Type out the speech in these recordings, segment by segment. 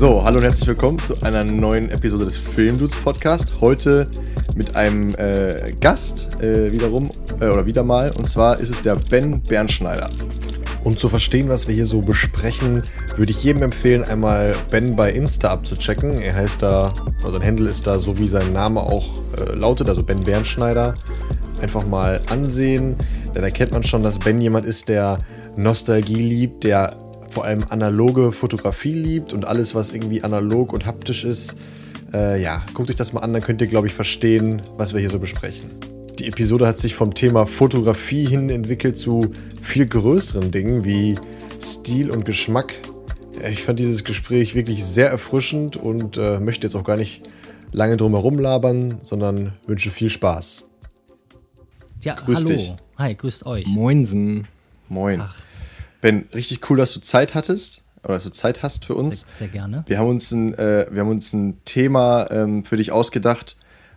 So, hallo und herzlich willkommen zu einer neuen Episode des Filmdudes Podcast. Heute mit einem äh, Gast äh, wiederum äh, oder wieder mal und zwar ist es der Ben Bernschneider. Um zu verstehen, was wir hier so besprechen, würde ich jedem empfehlen, einmal Ben bei Insta abzuchecken. Er heißt da, also sein Handle ist da so wie sein Name auch äh, lautet, also Ben Bernschneider. Einfach mal ansehen, dann erkennt man schon, dass Ben jemand ist, der Nostalgie liebt, der vor allem analoge Fotografie liebt und alles, was irgendwie analog und haptisch ist. Äh, ja, guckt euch das mal an, dann könnt ihr, glaube ich, verstehen, was wir hier so besprechen. Die Episode hat sich vom Thema Fotografie hin entwickelt zu viel größeren Dingen wie Stil und Geschmack. Ich fand dieses Gespräch wirklich sehr erfrischend und äh, möchte jetzt auch gar nicht lange drum herum labern, sondern wünsche viel Spaß. Ja, Grüß hallo. Dich. Hi, grüßt euch. Moinsen. Moin. Ach. Ben, richtig cool, dass du Zeit hattest oder dass du Zeit hast für uns. Sehr, sehr gerne. Wir haben uns ein, äh, wir haben uns ein Thema ähm, für dich ausgedacht,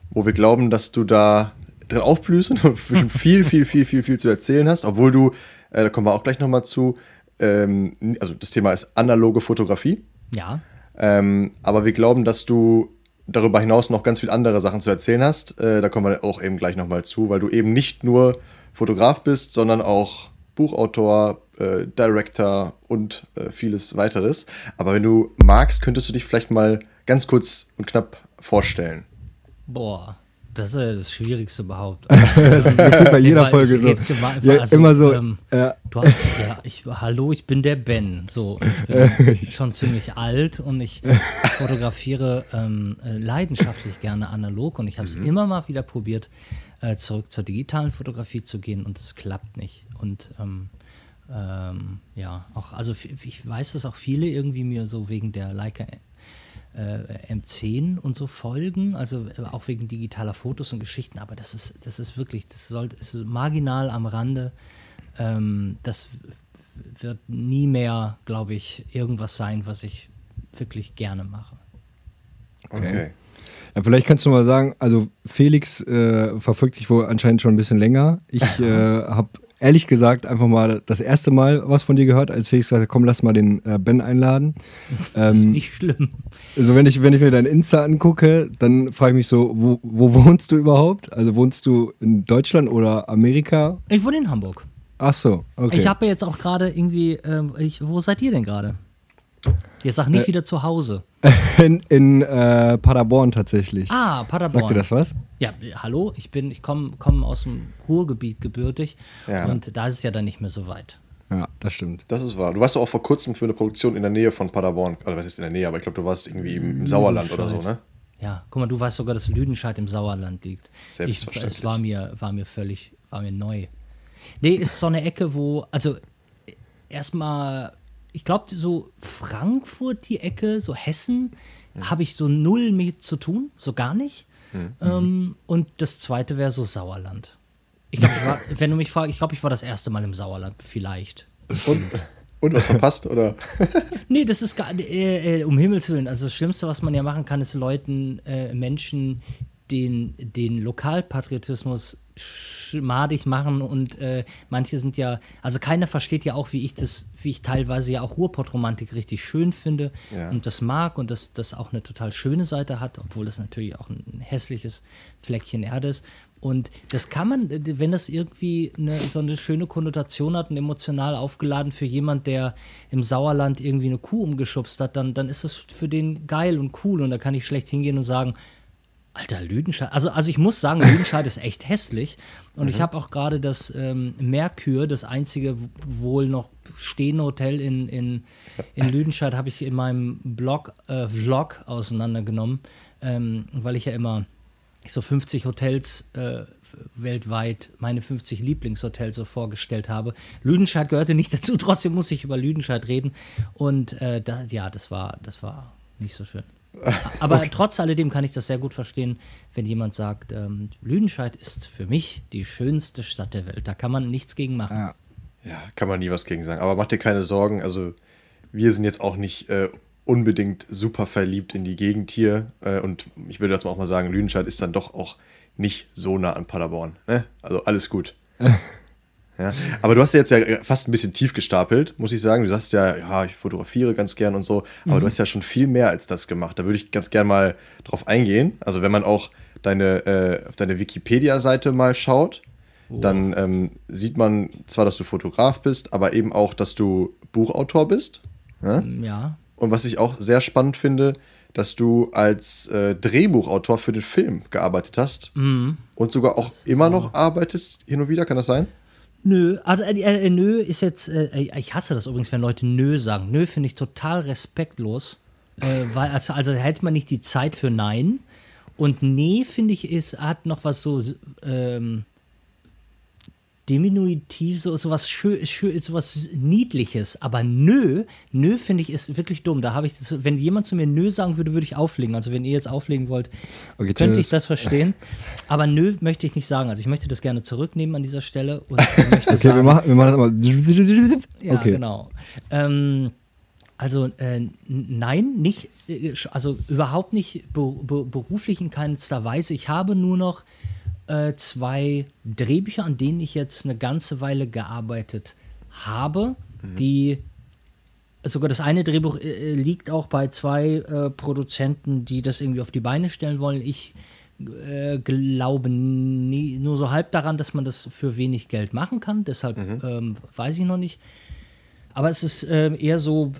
wo wir glauben, dass du da drin aufblühst und viel, viel, viel, viel, viel zu erzählen hast, obwohl du, äh, da kommen wir auch gleich nochmal zu, ähm, also das Thema ist analoge Fotografie. Ja. Ähm, aber wir glauben, dass du darüber hinaus noch ganz viele andere Sachen zu erzählen hast. Äh, da kommen wir auch eben gleich nochmal zu, weil du eben nicht nur Fotograf bist, sondern auch Buchautor, äh, Director und äh, vieles weiteres. Aber wenn du magst, könntest du dich vielleicht mal ganz kurz und knapp vorstellen. Boah, das ist das Schwierigste überhaupt. das ist bei jeder Folge so. Ja, also, immer so. Ähm, ja. Du hast, ja, ich, hallo, ich bin der Ben. So, ich bin schon ziemlich alt und ich fotografiere ähm, äh, leidenschaftlich gerne analog und ich habe es mhm. immer mal wieder probiert, äh, zurück zur digitalen Fotografie zu gehen und es klappt nicht. Und ähm, ähm, ja, auch, also ich weiß, dass auch viele irgendwie mir so wegen der Leica äh, M10 und so folgen, also äh, auch wegen digitaler Fotos und Geschichten, aber das ist, das ist wirklich, das sollte, ist marginal am Rande. Ähm, das wird nie mehr, glaube ich, irgendwas sein, was ich wirklich gerne mache. Okay. Ja, vielleicht kannst du mal sagen, also Felix äh, verfolgt sich wohl anscheinend schon ein bisschen länger. Ich äh, habe ehrlich gesagt einfach mal das erste Mal was von dir gehört, als Felix gesagt hat, komm, lass mal den äh, Ben einladen. Das ist ähm, nicht schlimm. Also wenn ich, wenn ich mir dein Insta angucke, dann frage ich mich so, wo, wo wohnst du überhaupt? Also wohnst du in Deutschland oder Amerika? Ich wohne in Hamburg. Ach so, okay. Ich habe jetzt auch gerade irgendwie, ähm, ich, wo seid ihr denn gerade? Jetzt sag nicht äh, wieder zu Hause. In, in äh, Paderborn tatsächlich. Ah, Paderborn. Sagt dir das was? Ja, hallo, ich bin, ich komme komm aus dem Ruhrgebiet gebürtig ja. und da ist es ja dann nicht mehr so weit. Ja, das stimmt. Das ist wahr. Du warst auch vor kurzem für eine Produktion in der Nähe von Paderborn. Also, was ist in der Nähe? Aber ich glaube, du warst irgendwie im, im Sauerland oder so, ne? Ja, guck mal, du weißt sogar, dass Lüdenscheid im Sauerland liegt. Selbstverständlich. Ich, es war mir, war mir völlig, war mir neu. Nee, ist so eine Ecke, wo, also erstmal ich glaube, so Frankfurt, die Ecke, so Hessen, mhm. habe ich so null mit zu tun, so gar nicht. Mhm. Ähm, und das zweite wäre so Sauerland. Ich glaube, wenn du mich fragst, ich glaube, ich war das erste Mal im Sauerland, vielleicht. Und, und was verpasst, oder? nee, das ist gar äh, äh, um Himmels Willen. Also das Schlimmste, was man ja machen kann, ist Leuten, äh, Menschen, den, den Lokalpatriotismus madig machen und äh, manche sind ja, also keiner versteht ja auch, wie ich das, wie ich teilweise ja auch Ruhrpott-Romantik richtig schön finde ja. und das mag und das, das auch eine total schöne Seite hat, obwohl das natürlich auch ein hässliches Fleckchen Erde ist. Und das kann man, wenn das irgendwie eine, so eine schöne Konnotation hat und emotional aufgeladen für jemand, der im Sauerland irgendwie eine Kuh umgeschubst hat, dann, dann ist es für den geil und cool und da kann ich schlecht hingehen und sagen, Alter, Lüdenscheid. Also, also ich muss sagen, Lüdenscheid ist echt hässlich. Und mhm. ich habe auch gerade das ähm, Merkur, das einzige wohl noch stehende Hotel in, in, in Lüdenscheid, habe ich in meinem Blog, äh, Vlog auseinandergenommen, ähm, weil ich ja immer so 50 Hotels äh, weltweit, meine 50 Lieblingshotels so vorgestellt habe. Lüdenscheid gehörte nicht dazu, trotzdem muss ich über Lüdenscheid reden. Und äh, da, ja, das war, das war nicht so schön. Aber okay. trotz alledem kann ich das sehr gut verstehen, wenn jemand sagt, ähm, Lüdenscheid ist für mich die schönste Stadt der Welt. Da kann man nichts gegen machen. Ja. ja kann man nie was gegen sagen. Aber mach dir keine Sorgen. Also wir sind jetzt auch nicht äh, unbedingt super verliebt in die Gegend hier. Äh, und ich würde das auch mal sagen, Lüdenscheid ist dann doch auch nicht so nah an Paderborn. Ne? Also alles gut. Ja, aber du hast ja jetzt ja fast ein bisschen tief gestapelt, muss ich sagen. Du sagst ja, ja, ich fotografiere ganz gern und so, aber mhm. du hast ja schon viel mehr als das gemacht. Da würde ich ganz gern mal drauf eingehen. Also wenn man auch deine, äh, auf deine Wikipedia-Seite mal schaut, oh. dann ähm, sieht man zwar, dass du Fotograf bist, aber eben auch, dass du Buchautor bist. Ja. Mm, ja. Und was ich auch sehr spannend finde, dass du als äh, Drehbuchautor für den Film gearbeitet hast mhm. und sogar auch immer noch arbeitest, hin und wieder, kann das sein? Nö, also äh, äh, nö ist jetzt, äh, ich hasse das übrigens, wenn Leute nö sagen. Nö finde ich total respektlos, äh, weil also, also hätte man nicht die Zeit für nein. Und nee, finde ich, ist, hat noch was so ähm, Diminutiv, so, so was schön, schön, so was Niedliches. Aber nö, nö finde ich ist wirklich dumm. Da habe ich das, wenn jemand zu mir nö sagen würde, würde ich auflegen. Also wenn ihr jetzt auflegen wollt, okay, könnte ich das verstehen. Aber nö möchte ich nicht sagen. Also ich möchte das gerne zurücknehmen an dieser Stelle. okay, sagen, wir, machen, wir machen das mal. Ja, okay. genau. Ähm, also äh, nein, nicht, äh, also überhaupt nicht beruflich in keinster Weise. Ich habe nur noch äh, zwei Drehbücher, an denen ich jetzt eine ganze Weile gearbeitet habe, mhm. die sogar das eine Drehbuch äh, äh, liegt auch bei zwei äh, Produzenten, die das irgendwie auf die Beine stellen wollen. Ich äh, glaube nie, nur so halb daran, dass man das für wenig Geld machen kann. Deshalb mhm. ähm, weiß ich noch nicht. Aber es ist äh, eher so,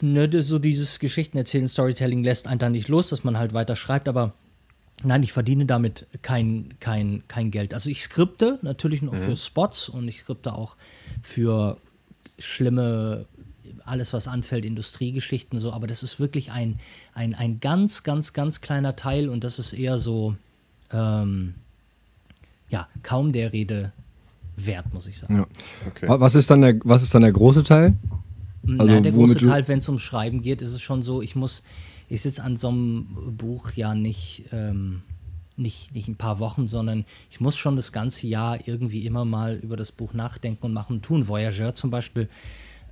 ne, so dieses Geschichten erzählen, Storytelling lässt einen dann nicht los, dass man halt weiter schreibt, aber Nein, ich verdiene damit kein, kein, kein Geld. Also ich skripte natürlich noch mhm. für Spots und ich skripte auch für schlimme, alles was anfällt, Industriegeschichten so, aber das ist wirklich ein, ein, ein ganz, ganz, ganz kleiner Teil und das ist eher so, ähm, ja, kaum der Rede wert, muss ich sagen. Ja. Okay. Was, ist dann der, was ist dann der große Teil? Also, Nein, der große Teil, wenn es ums Schreiben geht, ist es schon so, ich muss, ich sitze an so einem Buch ja nicht, ähm, nicht, nicht ein paar Wochen, sondern ich muss schon das ganze Jahr irgendwie immer mal über das Buch nachdenken und machen tun. Voyageur zum Beispiel,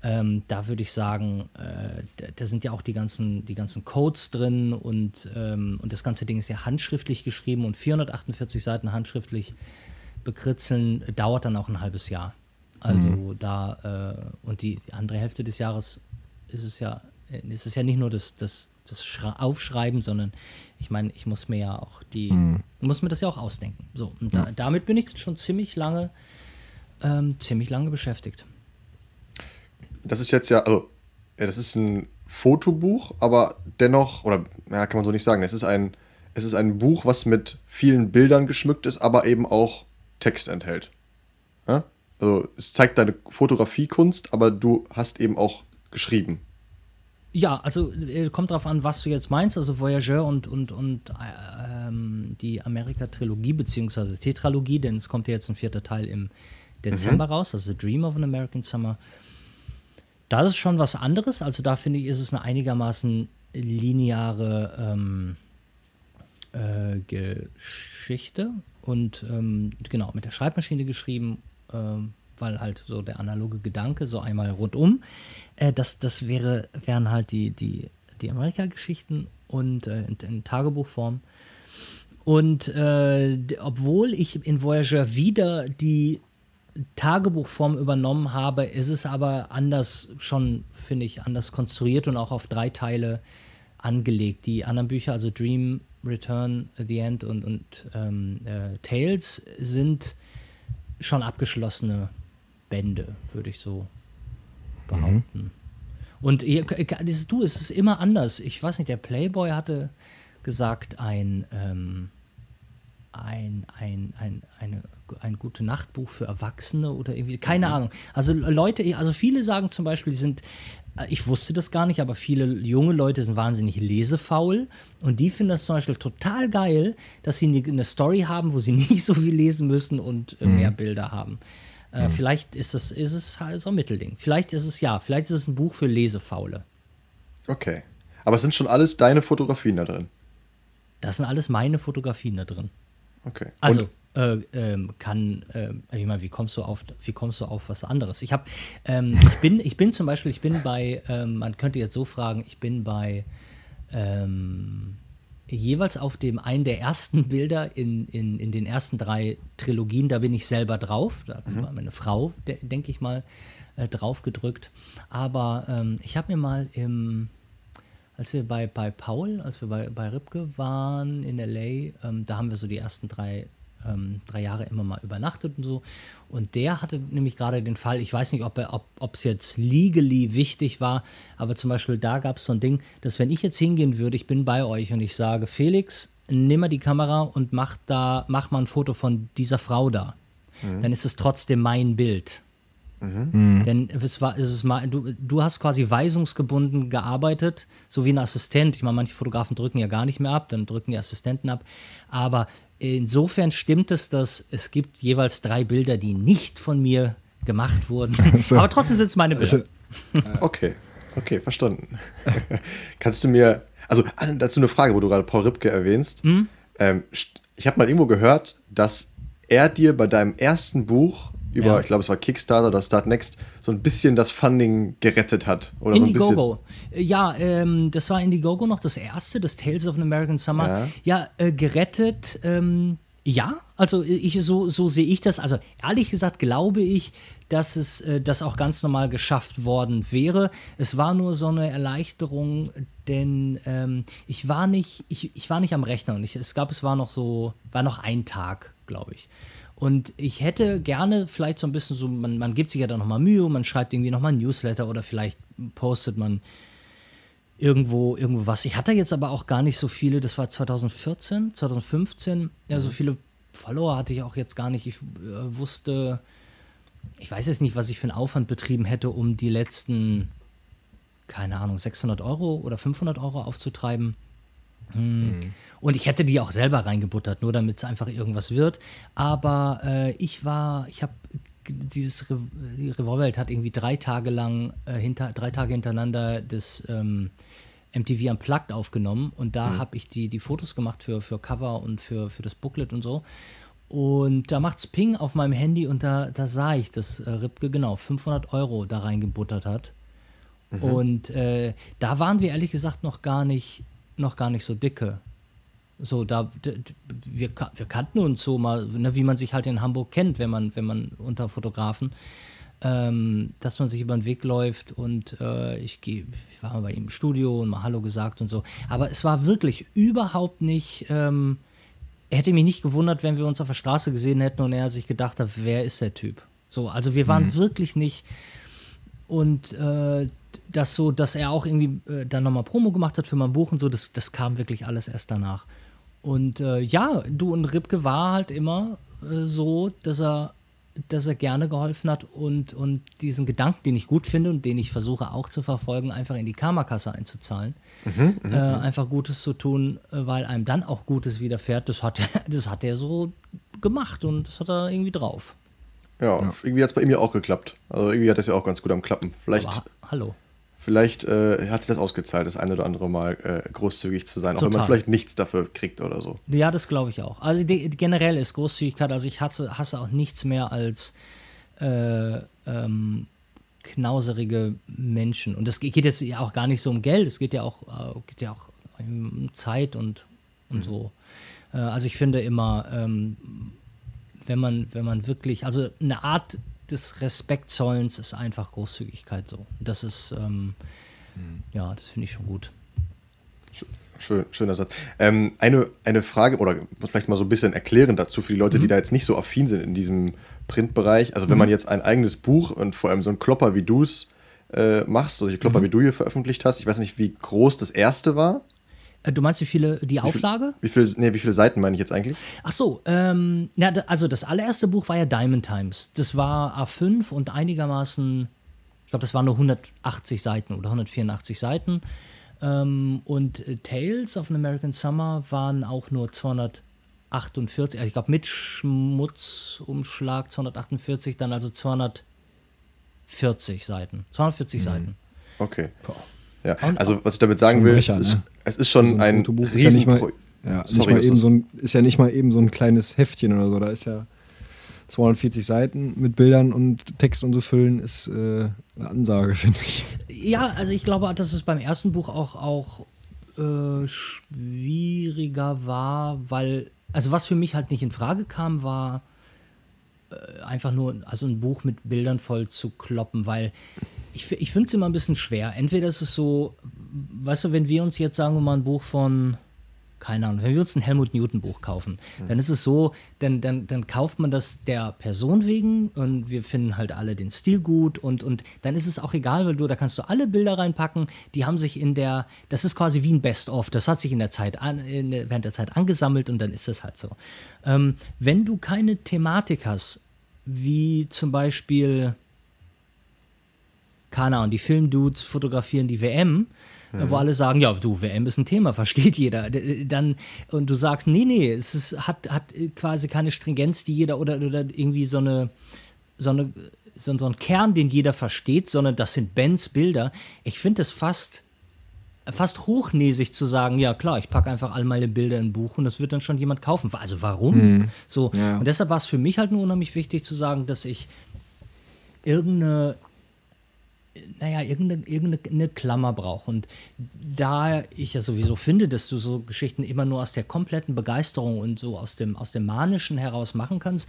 ähm, da würde ich sagen, äh, da sind ja auch die ganzen, die ganzen Codes drin und, ähm, und das ganze Ding ist ja handschriftlich geschrieben und 448 Seiten handschriftlich bekritzeln dauert dann auch ein halbes Jahr. Also mhm. da, äh, und die, andere Hälfte des Jahres ist es ja, ist es ja nicht nur das, das das Aufschreiben, sondern ich meine, ich muss mir ja auch die, mhm. muss mir das ja auch ausdenken. So, und da, damit bin ich schon ziemlich lange, ähm, ziemlich lange beschäftigt. Das ist jetzt ja, also, ja, das ist ein Fotobuch, aber dennoch, oder ja, kann man so nicht sagen, es ist ein, es ist ein Buch, was mit vielen Bildern geschmückt ist, aber eben auch Text enthält. Ja? Also es zeigt deine Fotografiekunst, aber du hast eben auch geschrieben. Ja, also äh, kommt drauf an, was du jetzt meinst. Also Voyageur und, und, und äh, ähm, die Amerika-Trilogie, beziehungsweise Tetralogie, denn es kommt ja jetzt ein vierter Teil im Dezember mhm. raus, also The Dream of an American Summer. Das ist schon was anderes. Also da finde ich, ist es eine einigermaßen lineare ähm, äh, Geschichte und ähm, genau mit der Schreibmaschine geschrieben. Weil halt so der analoge Gedanke, so einmal rundum, äh, das, das wäre, wären halt die, die, die Amerika-Geschichten und äh, in, in, Tagebuchform. Und äh, obwohl ich in Voyager wieder die Tagebuchform übernommen habe, ist es aber anders schon, finde ich, anders konstruiert und auch auf drei Teile angelegt. Die anderen Bücher, also Dream, Return, The End und, und ähm, äh, Tales, sind schon abgeschlossene Bände, würde ich so behaupten. Mhm. Und das, du, es ist immer anders. Ich weiß nicht, der Playboy hatte gesagt, ein, ähm, ein, ein, ein, eine, ein gute Nachtbuch für Erwachsene oder irgendwie, keine mhm. Ahnung. Also Leute, also viele sagen zum Beispiel, die sind, äh, ich wusste das gar nicht, aber viele junge Leute sind wahnsinnig lesefaul und die finden das zum Beispiel total geil, dass sie eine Story haben, wo sie nicht so viel lesen müssen und äh, mehr mhm. Bilder haben. Äh, mhm. Vielleicht ist es, ist es halt so ein Mittelding. Vielleicht ist es ja, vielleicht ist es ein Buch für Lesefaule. Okay. Aber es sind schon alles deine Fotografien da drin? Das sind alles meine Fotografien da drin. Okay. Also, äh, ähm, kann, äh, ich meine, wie kommst du auf, wie kommst du auf was anderes? Ich habe, ähm, ich bin, ich bin zum Beispiel, ich bin bei, ähm, man könnte jetzt so fragen, ich bin bei ähm, jeweils auf dem einen der ersten Bilder in, in, in den ersten drei Trilogien, da bin ich selber drauf. Da mhm. war meine Frau, denke ich mal, äh, drauf gedrückt. Aber ähm, ich habe mir mal im, als wir bei, bei Paul, als wir bei, bei Ripke waren in LA, ähm, da haben wir so die ersten drei ähm, drei Jahre immer mal übernachtet und so. Und der hatte nämlich gerade den Fall, ich weiß nicht, ob es ob, jetzt legally wichtig war, aber zum Beispiel da gab es so ein Ding, dass wenn ich jetzt hingehen würde, ich bin bei euch und ich sage, Felix, nimm mal die Kamera und mach da, mach mal ein Foto von dieser Frau da. Mhm. Dann ist es trotzdem mein Bild. Mhm. Denn es war, es ist mal, du, du hast quasi weisungsgebunden gearbeitet, so wie ein Assistent. Ich meine, manche Fotografen drücken ja gar nicht mehr ab, dann drücken die Assistenten ab. Aber insofern stimmt es, dass es gibt jeweils drei Bilder, die nicht von mir gemacht wurden. So. Aber trotzdem sind es meine Bilder. Also, okay, okay, verstanden. Kannst du mir, also dazu eine Frage, wo du gerade Paul Ripke erwähnst. Mhm. Ähm, ich habe mal irgendwo gehört, dass er dir bei deinem ersten Buch über, ja. ich glaube, es war Kickstarter oder Start Next, so ein bisschen das Funding gerettet hat. Oder Indiegogo. So ja, ähm, das war Indiegogo noch das erste, das Tales of an American Summer. Ja, ja äh, gerettet. Ähm, ja, also ich, so, so sehe ich das. Also ehrlich gesagt glaube ich, dass es äh, das auch ganz normal geschafft worden wäre. Es war nur so eine Erleichterung, denn ähm, ich war nicht, ich, ich war nicht am Rechner und ich, es gab, es war noch so, war noch ein Tag, glaube ich. Und ich hätte gerne vielleicht so ein bisschen so, man, man gibt sich ja da nochmal Mühe, man schreibt irgendwie nochmal ein Newsletter oder vielleicht postet man irgendwo, irgendwo was. Ich hatte jetzt aber auch gar nicht so viele, das war 2014, 2015, ja, so mhm. viele Follower hatte ich auch jetzt gar nicht. Ich äh, wusste, ich weiß jetzt nicht, was ich für einen Aufwand betrieben hätte, um die letzten, keine Ahnung, 600 Euro oder 500 Euro aufzutreiben. Hm. Mhm. Und ich hätte die auch selber reingebuttert, nur damit es einfach irgendwas wird. Aber äh, ich war, ich habe dieses Re Revolverheld hat irgendwie drei Tage lang, äh, hinter, drei Tage hintereinander das ähm, MTV Unplugged aufgenommen und da mhm. habe ich die, die Fotos gemacht für, für Cover und für, für das Booklet und so. Und da macht's Ping auf meinem Handy und da, da sah ich, dass äh, Ripke genau 500 Euro da reingebuttert hat. Mhm. Und äh, da waren wir ehrlich gesagt noch gar nicht noch gar nicht so dicke. So, da, wir, wir kannten uns so mal, ne, wie man sich halt in Hamburg kennt, wenn man, wenn man unter Fotografen, ähm, dass man sich über den Weg läuft und äh, ich, geh, ich war mal bei ihm im Studio und mal Hallo gesagt und so. Aber es war wirklich überhaupt nicht, ähm, er hätte mich nicht gewundert, wenn wir uns auf der Straße gesehen hätten und er sich gedacht hat, wer ist der Typ? So, also wir waren mhm. wirklich nicht und äh, das so, dass er auch irgendwie äh, dann nochmal Promo gemacht hat für mein Buch und so, das, das kam wirklich alles erst danach. Und äh, ja, du und Ripke war halt immer äh, so, dass er, dass er gerne geholfen hat und, und diesen Gedanken, den ich gut finde und den ich versuche auch zu verfolgen, einfach in die Karmakasse einzuzahlen. Mhm, mhm, äh, mhm. einfach Gutes zu tun, äh, weil einem dann auch Gutes widerfährt. Das hat, er, das hat er so gemacht und das hat er irgendwie drauf. Ja, ja. irgendwie hat es bei ihm ja auch geklappt. Also irgendwie hat es ja auch ganz gut am Klappen. Vielleicht. Aber, hallo. Vielleicht äh, hat sich das ausgezahlt, das eine oder andere Mal äh, großzügig zu sein, Total. auch wenn man vielleicht nichts dafür kriegt oder so. Ja, das glaube ich auch. Also die, generell ist Großzügigkeit, also ich hasse, hasse auch nichts mehr als äh, ähm, knauserige Menschen. Und es geht jetzt ja auch gar nicht so um Geld, es geht ja auch, äh, geht ja auch um Zeit und, und mhm. so. Äh, also ich finde immer, ähm, wenn man, wenn man wirklich, also eine Art des Respektzollens ist einfach Großzügigkeit so. Das ist, ähm, mhm. ja, das finde ich schon gut. Schön, schöner Satz. Ähm, eine, eine Frage oder vielleicht mal so ein bisschen erklären dazu für die Leute, mhm. die da jetzt nicht so affin sind in diesem Printbereich. Also, wenn mhm. man jetzt ein eigenes Buch und vor allem so ein Klopper wie du es äh, machst, solche Klopper mhm. wie du hier veröffentlicht hast, ich weiß nicht, wie groß das erste war. Äh, du meinst, wie viele, die wie Auflage? Viel, wie, viel, nee, wie viele Seiten meine ich jetzt eigentlich? Ach so, ähm, na, also das allererste Buch war ja Diamond Times. Das war A5 und einigermaßen, ich glaube, das waren nur 180 Seiten oder 184 Seiten. Ähm, und äh, Tales of an American Summer waren auch nur 248, also ich glaube mit Schmutzumschlag 248, dann also 240 Seiten. 240 mhm. Seiten. Okay. Boah. Ja, also was ich damit sagen will, Brecher, es, ist, ne? Es, ist, schon also ein, ein Riesenprojekt. Ja, so ist ja nicht mal eben so ein kleines Heftchen oder so. Da ist ja 240 Seiten mit Bildern und Text und so füllen, ist äh, eine Ansage, finde ich. Ja, also ich glaube, dass es beim ersten Buch auch, auch äh, schwieriger war, weil, also was für mich halt nicht in Frage kam, war äh, einfach nur, also ein Buch mit Bildern voll zu kloppen, weil ich, ich finde es immer ein bisschen schwer. Entweder ist es so, weißt du, wenn wir uns jetzt, sagen wir mal, ein Buch von keine Ahnung, wenn wir uns ein Helmut Newton Buch kaufen, mhm. dann ist es so, dann, dann, dann kauft man das der Person wegen und wir finden halt alle den Stil gut und, und dann ist es auch egal, weil du, da kannst du alle Bilder reinpacken, die haben sich in der, das ist quasi wie ein Best-of, das hat sich in der Zeit, an, in, während der Zeit angesammelt und dann ist es halt so. Ähm, wenn du keine Thematik hast, wie zum Beispiel, keine Ahnung, die Filmdudes fotografieren die WM, mhm. wo alle sagen, ja, du, WM ist ein Thema, versteht jeder. Dann, und du sagst, nee, nee, es ist, hat, hat quasi keine Stringenz, die jeder oder, oder irgendwie so eine, so eine so, so ein Kern, den jeder versteht, sondern das sind Bens Bilder. Ich finde es fast fast hochnäsig zu sagen, ja klar, ich packe einfach all meine Bilder in ein Buch und das wird dann schon jemand kaufen. Also warum? Mhm. So ja. und deshalb war es für mich halt nur unheimlich wichtig zu sagen, dass ich irgendeine naja, irgendeine, irgendeine Klammer brauche. Und da ich ja sowieso finde, dass du so Geschichten immer nur aus der kompletten Begeisterung und so aus dem, aus dem Manischen heraus machen kannst,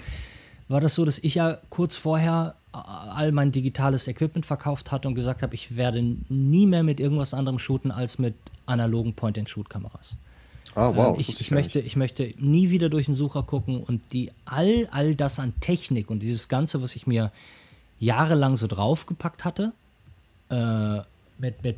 war das so, dass ich ja kurz vorher all mein digitales Equipment verkauft hatte und gesagt habe, ich werde nie mehr mit irgendwas anderem shooten als mit analogen Point-and-Shoot-Kameras. Ah, wow. Ähm, ich, ich möchte, ich möchte nie wieder durch den Sucher gucken und die all, all das an Technik und dieses Ganze, was ich mir jahrelang so draufgepackt hatte, äh, mit, mit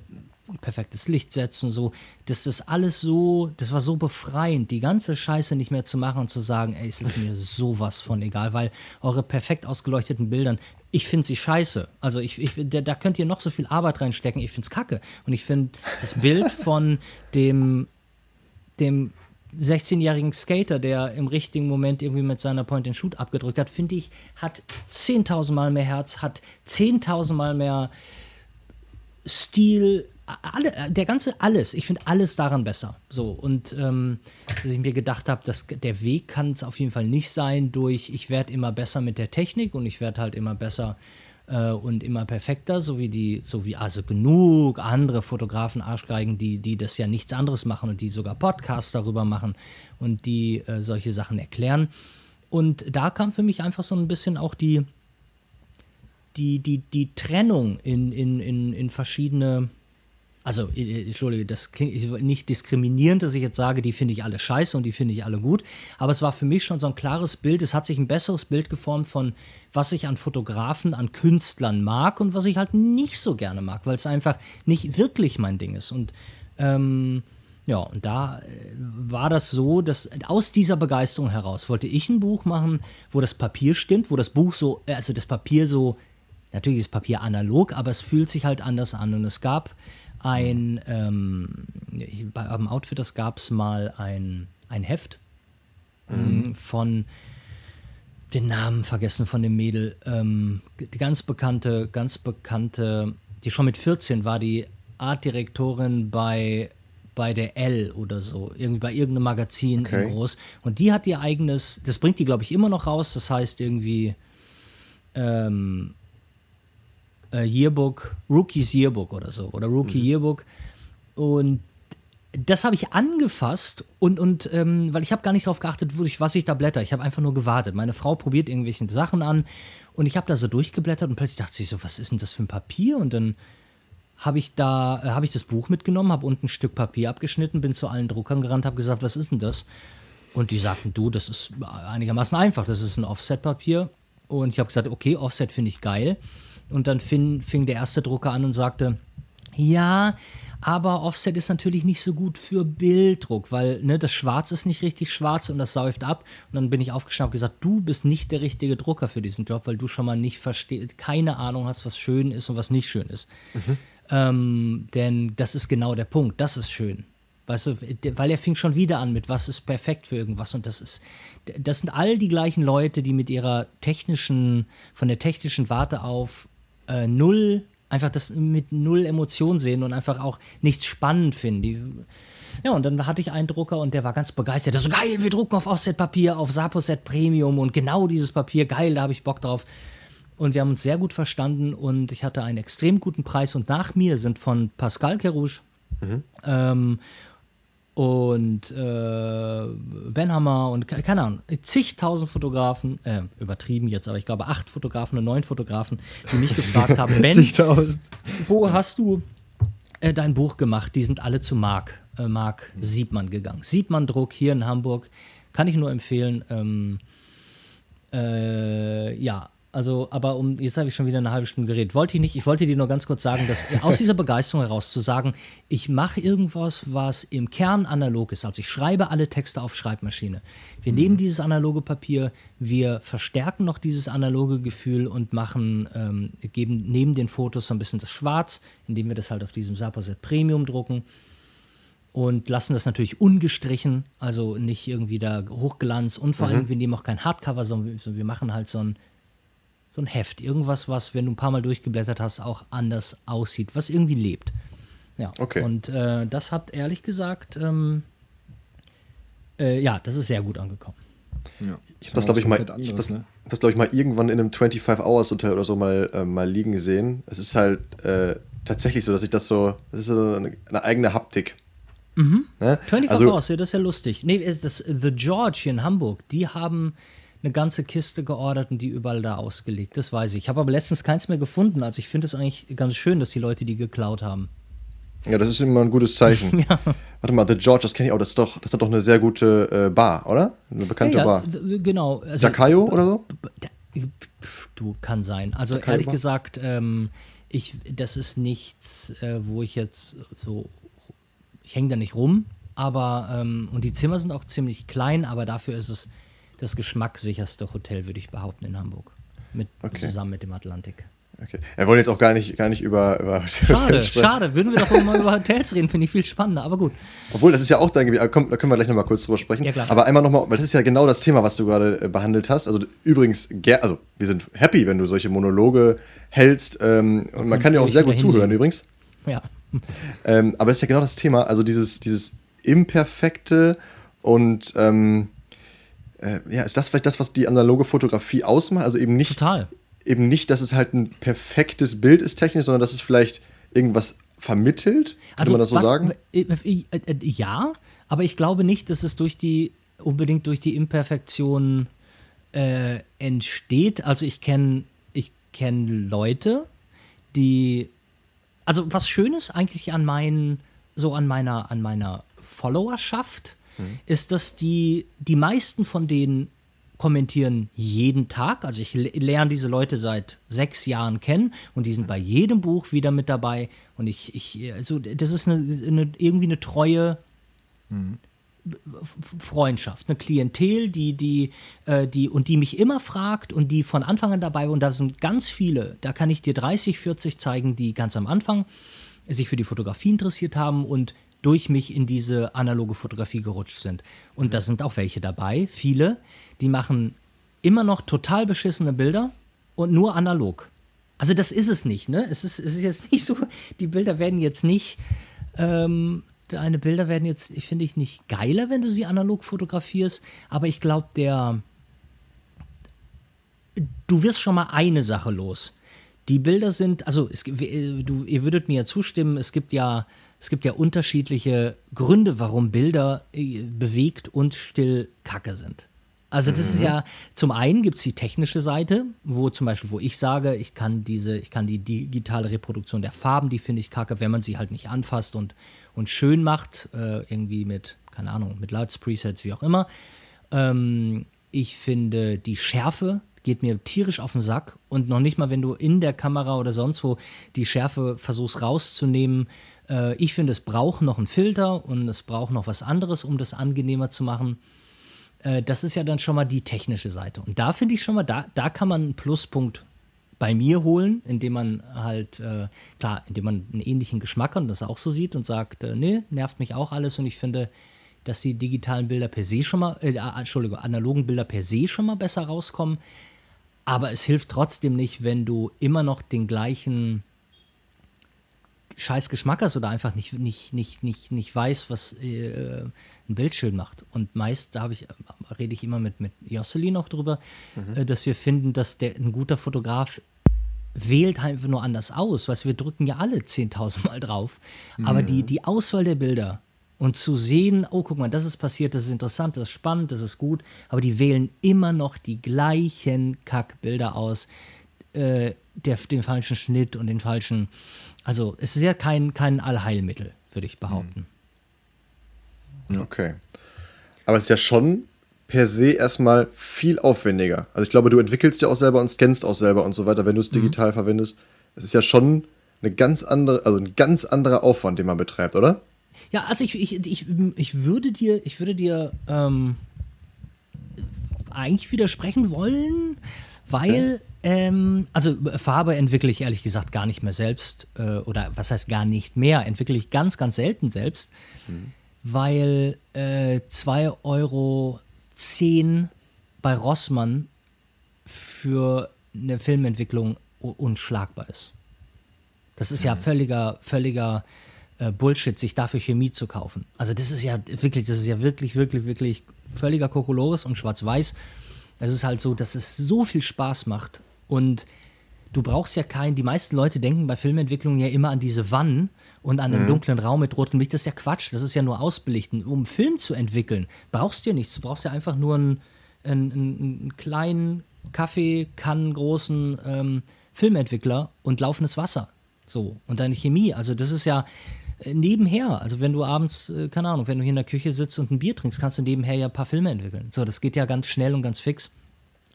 perfektes Licht setzen und so, dass das alles so, das war so befreiend, die ganze Scheiße nicht mehr zu machen und zu sagen, ey, es ist mir sowas von egal, weil eure perfekt ausgeleuchteten Bildern, ich finde sie scheiße. Also ich, ich da, da, könnt ihr noch so viel Arbeit reinstecken, ich finde es kacke. Und ich finde das Bild von dem, dem 16-jährigen Skater, der im richtigen Moment irgendwie mit seiner Point-and-Shoot abgedrückt hat, finde ich, hat 10.000 Mal mehr Herz, hat 10.000 Mal mehr Stil, alle, der ganze alles. Ich finde alles daran besser. So und ähm, dass ich mir gedacht habe, dass der Weg kann es auf jeden Fall nicht sein durch ich werde immer besser mit der Technik und ich werde halt immer besser äh, und immer perfekter, so wie die, so wie also genug andere Fotografen Arschgeigen, die die das ja nichts anderes machen und die sogar Podcasts darüber machen und die äh, solche Sachen erklären. Und da kam für mich einfach so ein bisschen auch die die, die, die Trennung in, in, in, in verschiedene, also äh, äh, Entschuldige, das klingt nicht diskriminierend, dass ich jetzt sage, die finde ich alle scheiße und die finde ich alle gut, aber es war für mich schon so ein klares Bild, es hat sich ein besseres Bild geformt von, was ich an Fotografen, an Künstlern mag und was ich halt nicht so gerne mag, weil es einfach nicht wirklich mein Ding ist. Und ähm, ja, und da äh, war das so, dass aus dieser Begeisterung heraus wollte ich ein Buch machen, wo das Papier stimmt, wo das Buch so, also das Papier so Natürlich ist Papier analog, aber es fühlt sich halt anders an. Und es gab ein, ähm, bei Urban Outfitters gab es mal ein, ein Heft mhm. von den Namen vergessen von dem Mädel. Ähm, die ganz bekannte, ganz bekannte, die schon mit 14 war die Artdirektorin bei bei der L oder so, irgendwie bei irgendeinem Magazin okay. groß. Und die hat ihr eigenes, das bringt die, glaube ich, immer noch raus. Das heißt irgendwie ähm, äh, Yearbook, Rookies Yearbook oder so, oder Rookie mhm. Yearbook. Und das habe ich angefasst und, und ähm, weil ich habe gar nicht darauf geachtet, durch was ich da blätter. Ich habe einfach nur gewartet. Meine Frau probiert irgendwelche Sachen an und ich habe da so durchgeblättert und plötzlich dachte ich so, was ist denn das für ein Papier? Und dann habe ich da, äh, habe ich das Buch mitgenommen, habe unten ein Stück Papier abgeschnitten, bin zu allen Druckern gerannt, habe gesagt, was ist denn das? Und die sagten, du, das ist einigermaßen einfach, das ist ein Offset-Papier. Und ich habe gesagt, okay, Offset finde ich geil. Und dann fing, fing der erste Drucker an und sagte, ja, aber Offset ist natürlich nicht so gut für Bilddruck, weil ne, das Schwarz ist nicht richtig schwarz und das säuft ab. Und dann bin ich aufgeschnappt und gesagt, du bist nicht der richtige Drucker für diesen Job, weil du schon mal nicht verstehst, keine Ahnung hast, was schön ist und was nicht schön ist. Mhm. Ähm, denn das ist genau der Punkt, das ist schön. Weißt du, weil er fing schon wieder an mit, was ist perfekt für irgendwas. Und das ist, das sind all die gleichen Leute, die mit ihrer technischen, von der technischen Warte auf äh, null, einfach das mit null Emotion sehen und einfach auch nichts spannend finden. Die, ja, und dann hatte ich einen Drucker und der war ganz begeistert. Der so, geil, wir drucken auf Offset-Papier, auf Saposet Premium und genau dieses Papier, geil, da habe ich Bock drauf. Und wir haben uns sehr gut verstanden und ich hatte einen extrem guten Preis. Und nach mir sind von Pascal Kerouche mhm. ähm, und äh, Benhammer und keine Ahnung, zigtausend Fotografen, äh, übertrieben jetzt, aber ich glaube acht Fotografen und neun Fotografen, die mich gefragt haben, Ben, wo hast du äh, dein Buch gemacht? Die sind alle zu Marc, äh, Marc Siebmann gegangen. Siebmann Druck hier in Hamburg, kann ich nur empfehlen. Ähm, äh, ja, also, aber um, jetzt habe ich schon wieder eine halbe Stunde geredet. Wollte ich nicht, ich wollte dir nur ganz kurz sagen, dass aus dieser Begeisterung heraus zu sagen, ich mache irgendwas, was im Kern analog ist. Also ich schreibe alle Texte auf Schreibmaschine. Wir mhm. nehmen dieses analoge Papier, wir verstärken noch dieses analoge Gefühl und machen, ähm, geben neben den Fotos so ein bisschen das Schwarz, indem wir das halt auf diesem Saposet Premium drucken und lassen das natürlich ungestrichen, also nicht irgendwie da hochglanz und vor mhm. allem, wir nehmen auch kein Hardcover, sondern wir machen halt so ein so ein Heft, irgendwas, was, wenn du ein paar Mal durchgeblättert hast, auch anders aussieht, was irgendwie lebt. Ja, okay. Und äh, das hat ehrlich gesagt, ähm, äh, ja, das ist sehr gut angekommen. Ja. Ich habe das, glaube ich, mal, anderes, ich das, ne? das glaube ich, mal irgendwann in einem 25-Hours-Hotel oder so mal, äh, mal liegen gesehen. Es ist halt äh, tatsächlich so, dass ich das so, das ist so eine, eine eigene Haptik. Mhm. Ne? 25 also, Hours, ja, das ist ja lustig. Nee, ist das The George hier in Hamburg, die haben eine ganze Kiste geordert und die überall da ausgelegt. Das weiß ich. Ich habe aber letztens keins mehr gefunden. Also ich finde es eigentlich ganz schön, dass die Leute die geklaut haben. Ja, das ist immer ein gutes Zeichen. ja. Warte mal, The George, das kenne ich auch. Das, ist doch, das hat doch eine sehr gute äh, Bar, oder? Eine bekannte ja, ja, Bar. Genau. Also, Jakayo oder so? Du, kann sein. Also Jakayo ehrlich Bar? gesagt, ähm, ich, das ist nichts, äh, wo ich jetzt so, ich hänge da nicht rum, aber, ähm, und die Zimmer sind auch ziemlich klein, aber dafür ist es das geschmackssicherste Hotel, würde ich behaupten, in Hamburg. Mit, okay. Zusammen mit dem Atlantik. Okay. Wir wollen jetzt auch gar nicht, gar nicht über, über Schade, schade. Würden wir doch mal über Hotels reden, finde ich viel spannender, aber gut. Obwohl, das ist ja auch dein Gebiet. Da können wir gleich nochmal kurz drüber sprechen. Ja, klar. Aber einmal nochmal, weil das ist ja genau das Thema, was du gerade äh, behandelt hast. Also übrigens, also wir sind happy, wenn du solche Monologe hältst. Ähm, und man kann ja auch sehr gut zuhören übrigens. Ja. Ähm, aber das ist ja genau das Thema. Also dieses, dieses Imperfekte und ähm, äh, ja, ist das vielleicht das, was die analoge Fotografie ausmacht? Also eben nicht, Total. eben nicht, dass es halt ein perfektes Bild ist technisch, sondern dass es vielleicht irgendwas vermittelt. Kann also man das so was, sagen? Äh, äh, äh, ja, aber ich glaube nicht, dass es durch die unbedingt durch die Imperfektion äh, entsteht. Also ich kenne ich kenn Leute, die also was Schönes eigentlich an meinen so an meiner an meiner Followerschaft mhm. ist, dass die, die meisten von denen kommentieren jeden Tag. Also ich lerne diese Leute seit sechs Jahren kennen und die sind bei jedem Buch wieder mit dabei. Und ich, ich also das ist eine, eine irgendwie eine treue mhm. Freundschaft, eine Klientel, die, die, äh, die und die mich immer fragt und die von Anfang an dabei. Und da sind ganz viele, da kann ich dir 30, 40 zeigen, die ganz am Anfang sich für die Fotografie interessiert haben und durch mich in diese analoge Fotografie gerutscht sind. Und mhm. da sind auch welche dabei, viele, die machen immer noch total beschissene Bilder und nur analog. Also das ist es nicht, ne? Es ist, es ist jetzt nicht so, die Bilder werden jetzt nicht, ähm, deine Bilder werden jetzt, ich finde ich, nicht geiler, wenn du sie analog fotografierst, aber ich glaube, der, du wirst schon mal eine Sache los. Die Bilder sind, also es, du, ihr würdet mir ja zustimmen, es gibt ja es gibt ja unterschiedliche Gründe, warum Bilder äh, bewegt und still kacke sind. Also das mhm. ist ja, zum einen gibt es die technische Seite, wo zum Beispiel, wo ich sage, ich kann diese, ich kann die digitale Reproduktion der Farben, die finde ich kacke, wenn man sie halt nicht anfasst und, und schön macht, äh, irgendwie mit, keine Ahnung, mit Lights, Presets, wie auch immer. Ähm, ich finde die Schärfe geht mir tierisch auf den Sack und noch nicht mal, wenn du in der Kamera oder sonst wo die Schärfe versuchst rauszunehmen, äh, ich finde, es braucht noch einen Filter und es braucht noch was anderes, um das angenehmer zu machen. Äh, das ist ja dann schon mal die technische Seite. Und da finde ich schon mal, da, da kann man einen Pluspunkt bei mir holen, indem man halt, äh, klar, indem man einen ähnlichen Geschmack hat und das auch so sieht und sagt, äh, nee, nervt mich auch alles und ich finde, dass die digitalen Bilder per se schon mal, äh, Entschuldigung, analogen Bilder per se schon mal besser rauskommen. Aber es hilft trotzdem nicht, wenn du immer noch den gleichen scheiß Geschmack hast oder einfach nicht, nicht, nicht, nicht, nicht weiß, was äh, ein Bild schön macht. Und meist, da ich, rede ich immer mit, mit Jocelyn auch drüber, mhm. äh, dass wir finden, dass der ein guter Fotograf wählt halt nur anders aus, weil wir drücken ja alle 10.000 Mal drauf. Mhm. Aber die, die Auswahl der Bilder Und zu sehen, oh, guck mal, das ist passiert, das ist interessant, das ist spannend, das ist gut, aber die wählen immer noch die gleichen Kackbilder aus, äh, der, den falschen Schnitt und den falschen. Also, es ist ja kein, kein Allheilmittel, würde ich behaupten. Okay. Aber es ist ja schon per se erstmal viel aufwendiger. Also ich glaube, du entwickelst ja auch selber und scannst auch selber und so weiter, wenn du es digital mhm. verwendest. Es ist ja schon eine ganz andere, also ein ganz anderer Aufwand, den man betreibt, oder? Ja, also ich, ich, ich, ich würde dir, ich würde dir ähm, eigentlich widersprechen wollen, weil, ähm, also Farbe entwickle ich ehrlich gesagt gar nicht mehr selbst, äh, oder was heißt gar nicht mehr, entwickle ich ganz, ganz selten selbst, mhm. weil äh, 2,10 Euro bei Rossmann für eine Filmentwicklung unschlagbar ist. Das ist ja mhm. völliger, völliger äh, Bullshit, sich dafür Chemie zu kaufen. Also das ist ja wirklich, das ist ja wirklich, wirklich, wirklich völliger Kokolores und Schwarz-Weiß. Es ist halt so, dass es so viel Spaß macht und du brauchst ja keinen, die meisten Leute denken bei Filmentwicklung ja immer an diese Wannen und an einen mhm. dunklen Raum mit rotem Licht. Das ist ja Quatsch, das ist ja nur Ausbelichten. Um einen Film zu entwickeln, brauchst du ja nichts. Du brauchst ja einfach nur einen, einen, einen kleinen Kaffeekannen großen ähm, Filmentwickler und laufendes Wasser. So. Und deine Chemie. Also, das ist ja, nebenher, also wenn du abends, äh, keine Ahnung, wenn du hier in der Küche sitzt und ein Bier trinkst, kannst du nebenher ja ein paar Filme entwickeln. So, das geht ja ganz schnell und ganz fix.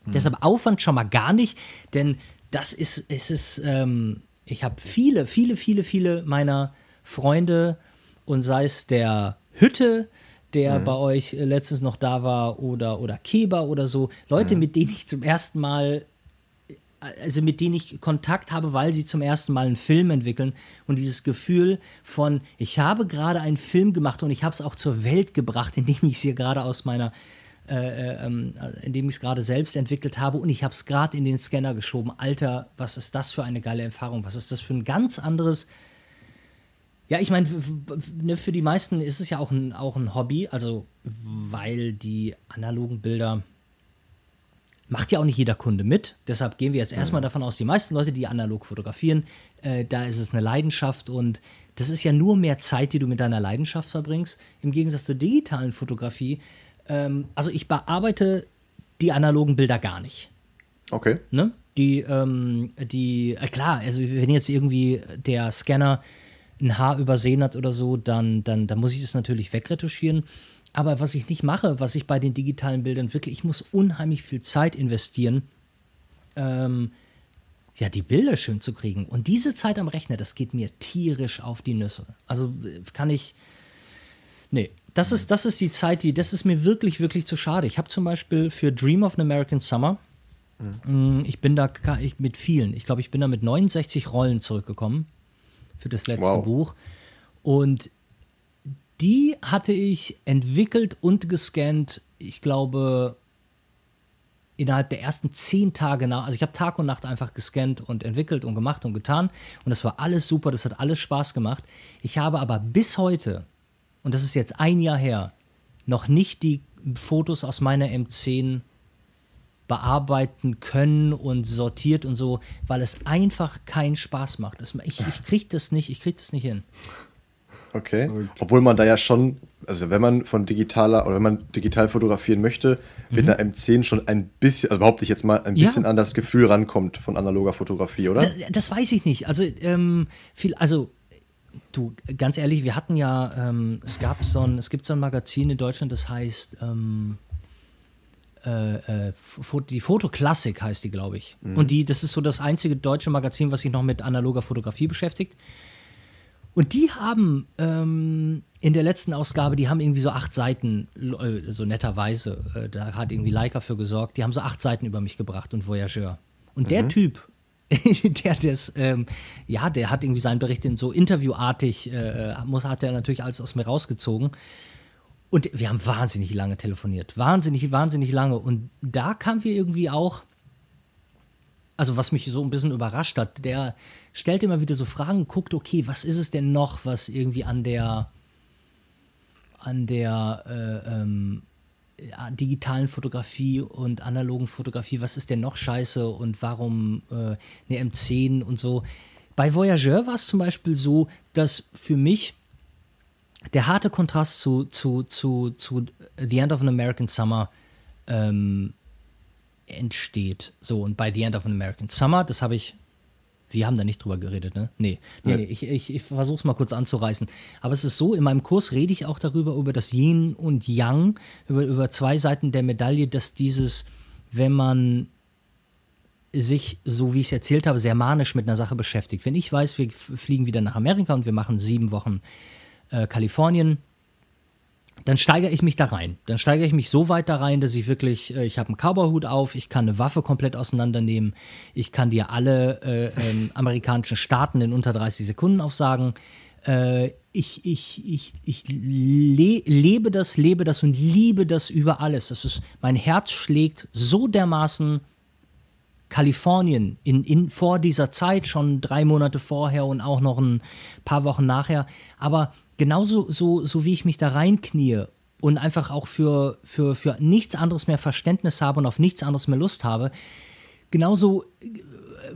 Mhm. Deshalb Aufwand schon mal gar nicht, denn das ist, es ist, ähm, ich habe viele, viele, viele, viele meiner Freunde und sei es der Hütte, der mhm. bei euch äh, letztens noch da war oder, oder Keber oder so, Leute, mhm. mit denen ich zum ersten Mal also mit denen ich Kontakt habe, weil sie zum ersten Mal einen Film entwickeln und dieses Gefühl von, ich habe gerade einen Film gemacht und ich habe es auch zur Welt gebracht, indem ich es hier gerade aus meiner, äh, äh, ähm, indem ich es gerade selbst entwickelt habe und ich habe es gerade in den Scanner geschoben. Alter, was ist das für eine geile Erfahrung? Was ist das für ein ganz anderes ja, ich meine, ne, für die meisten ist es ja auch ein, auch ein Hobby, also weil die analogen Bilder Macht ja auch nicht jeder Kunde mit. Deshalb gehen wir jetzt erstmal davon aus, die meisten Leute, die analog fotografieren, äh, da ist es eine Leidenschaft und das ist ja nur mehr Zeit, die du mit deiner Leidenschaft verbringst. Im Gegensatz zur digitalen Fotografie. Ähm, also ich bearbeite die analogen Bilder gar nicht. Okay. Ne? Die, ähm, die, äh, klar, also wenn jetzt irgendwie der Scanner ein Haar übersehen hat oder so, dann, dann, dann muss ich das natürlich wegretuschieren. Aber was ich nicht mache, was ich bei den digitalen Bildern wirklich, ich muss unheimlich viel Zeit investieren, ähm, ja, die Bilder schön zu kriegen. Und diese Zeit am Rechner, das geht mir tierisch auf die Nüsse. Also äh, kann ich. Nee, das ist, das ist die Zeit, die, das ist mir wirklich, wirklich zu schade. Ich habe zum Beispiel für Dream of an American Summer, mhm. ich bin da ich, mit vielen, ich glaube, ich bin da mit 69 Rollen zurückgekommen für das letzte wow. Buch. Und die hatte ich entwickelt und gescannt, ich glaube, innerhalb der ersten zehn Tage nach. Also ich habe Tag und Nacht einfach gescannt und entwickelt und gemacht und getan. Und das war alles super, das hat alles Spaß gemacht. Ich habe aber bis heute, und das ist jetzt ein Jahr her, noch nicht die Fotos aus meiner M10 bearbeiten können und sortiert und so, weil es einfach keinen Spaß macht. Ich, ich kriege das nicht, ich kriege das nicht hin. Okay. Und Obwohl man da ja schon, also wenn man von digitaler oder wenn man digital fotografieren möchte, mhm. mit einer M10 schon ein bisschen, also behaupte ich jetzt mal, ein bisschen ja. an das Gefühl rankommt von analoger Fotografie, oder? Das, das weiß ich nicht. Also, ähm, viel, also du, ganz ehrlich, wir hatten ja, ähm, es gab so ein, es gibt so ein Magazin in Deutschland, das heißt, ähm, äh, äh, die Fotoklassik heißt die, glaube ich. Mhm. Und die, das ist so das einzige deutsche Magazin, was sich noch mit analoger Fotografie beschäftigt. Und die haben ähm, in der letzten Ausgabe, die haben irgendwie so acht Seiten, äh, so netterweise, äh, da hat irgendwie Leica für gesorgt, die haben so acht Seiten über mich gebracht und Voyageur. Und mhm. der Typ, der das, ähm, ja, der hat irgendwie seinen Bericht in so interviewartig, äh, muss, hat er natürlich alles aus mir rausgezogen. Und wir haben wahnsinnig lange telefoniert. Wahnsinnig, wahnsinnig lange. Und da kamen wir irgendwie auch, also was mich so ein bisschen überrascht hat, der stellt immer wieder so Fragen, guckt, okay, was ist es denn noch, was irgendwie an der an der äh, ähm, digitalen Fotografie und analogen Fotografie, was ist denn noch scheiße und warum äh, eine M10 und so. Bei Voyageur war es zum Beispiel so, dass für mich der harte Kontrast zu, zu, zu, zu The End of an American Summer ähm, entsteht. So, und bei The End of an American Summer, das habe ich wir haben da nicht drüber geredet, ne? Nee, nee, nee ich, ich, ich versuche es mal kurz anzureißen. Aber es ist so, in meinem Kurs rede ich auch darüber, über das Yin und Yang, über, über zwei Seiten der Medaille, dass dieses, wenn man sich, so wie ich es erzählt habe, sehr manisch mit einer Sache beschäftigt. Wenn ich weiß, wir fliegen wieder nach Amerika und wir machen sieben Wochen äh, Kalifornien, dann steigere ich mich da rein. Dann steigere ich mich so weit da rein, dass ich wirklich, äh, ich habe einen Cowboyhut auf, ich kann eine Waffe komplett auseinandernehmen, ich kann dir alle äh, ähm, amerikanischen Staaten in unter 30 Sekunden aufsagen. Äh, ich ich, ich, ich le lebe das, lebe das und liebe das über alles. Das ist, mein Herz schlägt so dermaßen Kalifornien in, in, vor dieser Zeit, schon drei Monate vorher und auch noch ein paar Wochen nachher. Aber genauso so, so wie ich mich da reinknie und einfach auch für, für, für nichts anderes mehr Verständnis habe und auf nichts anderes mehr Lust habe, genauso äh,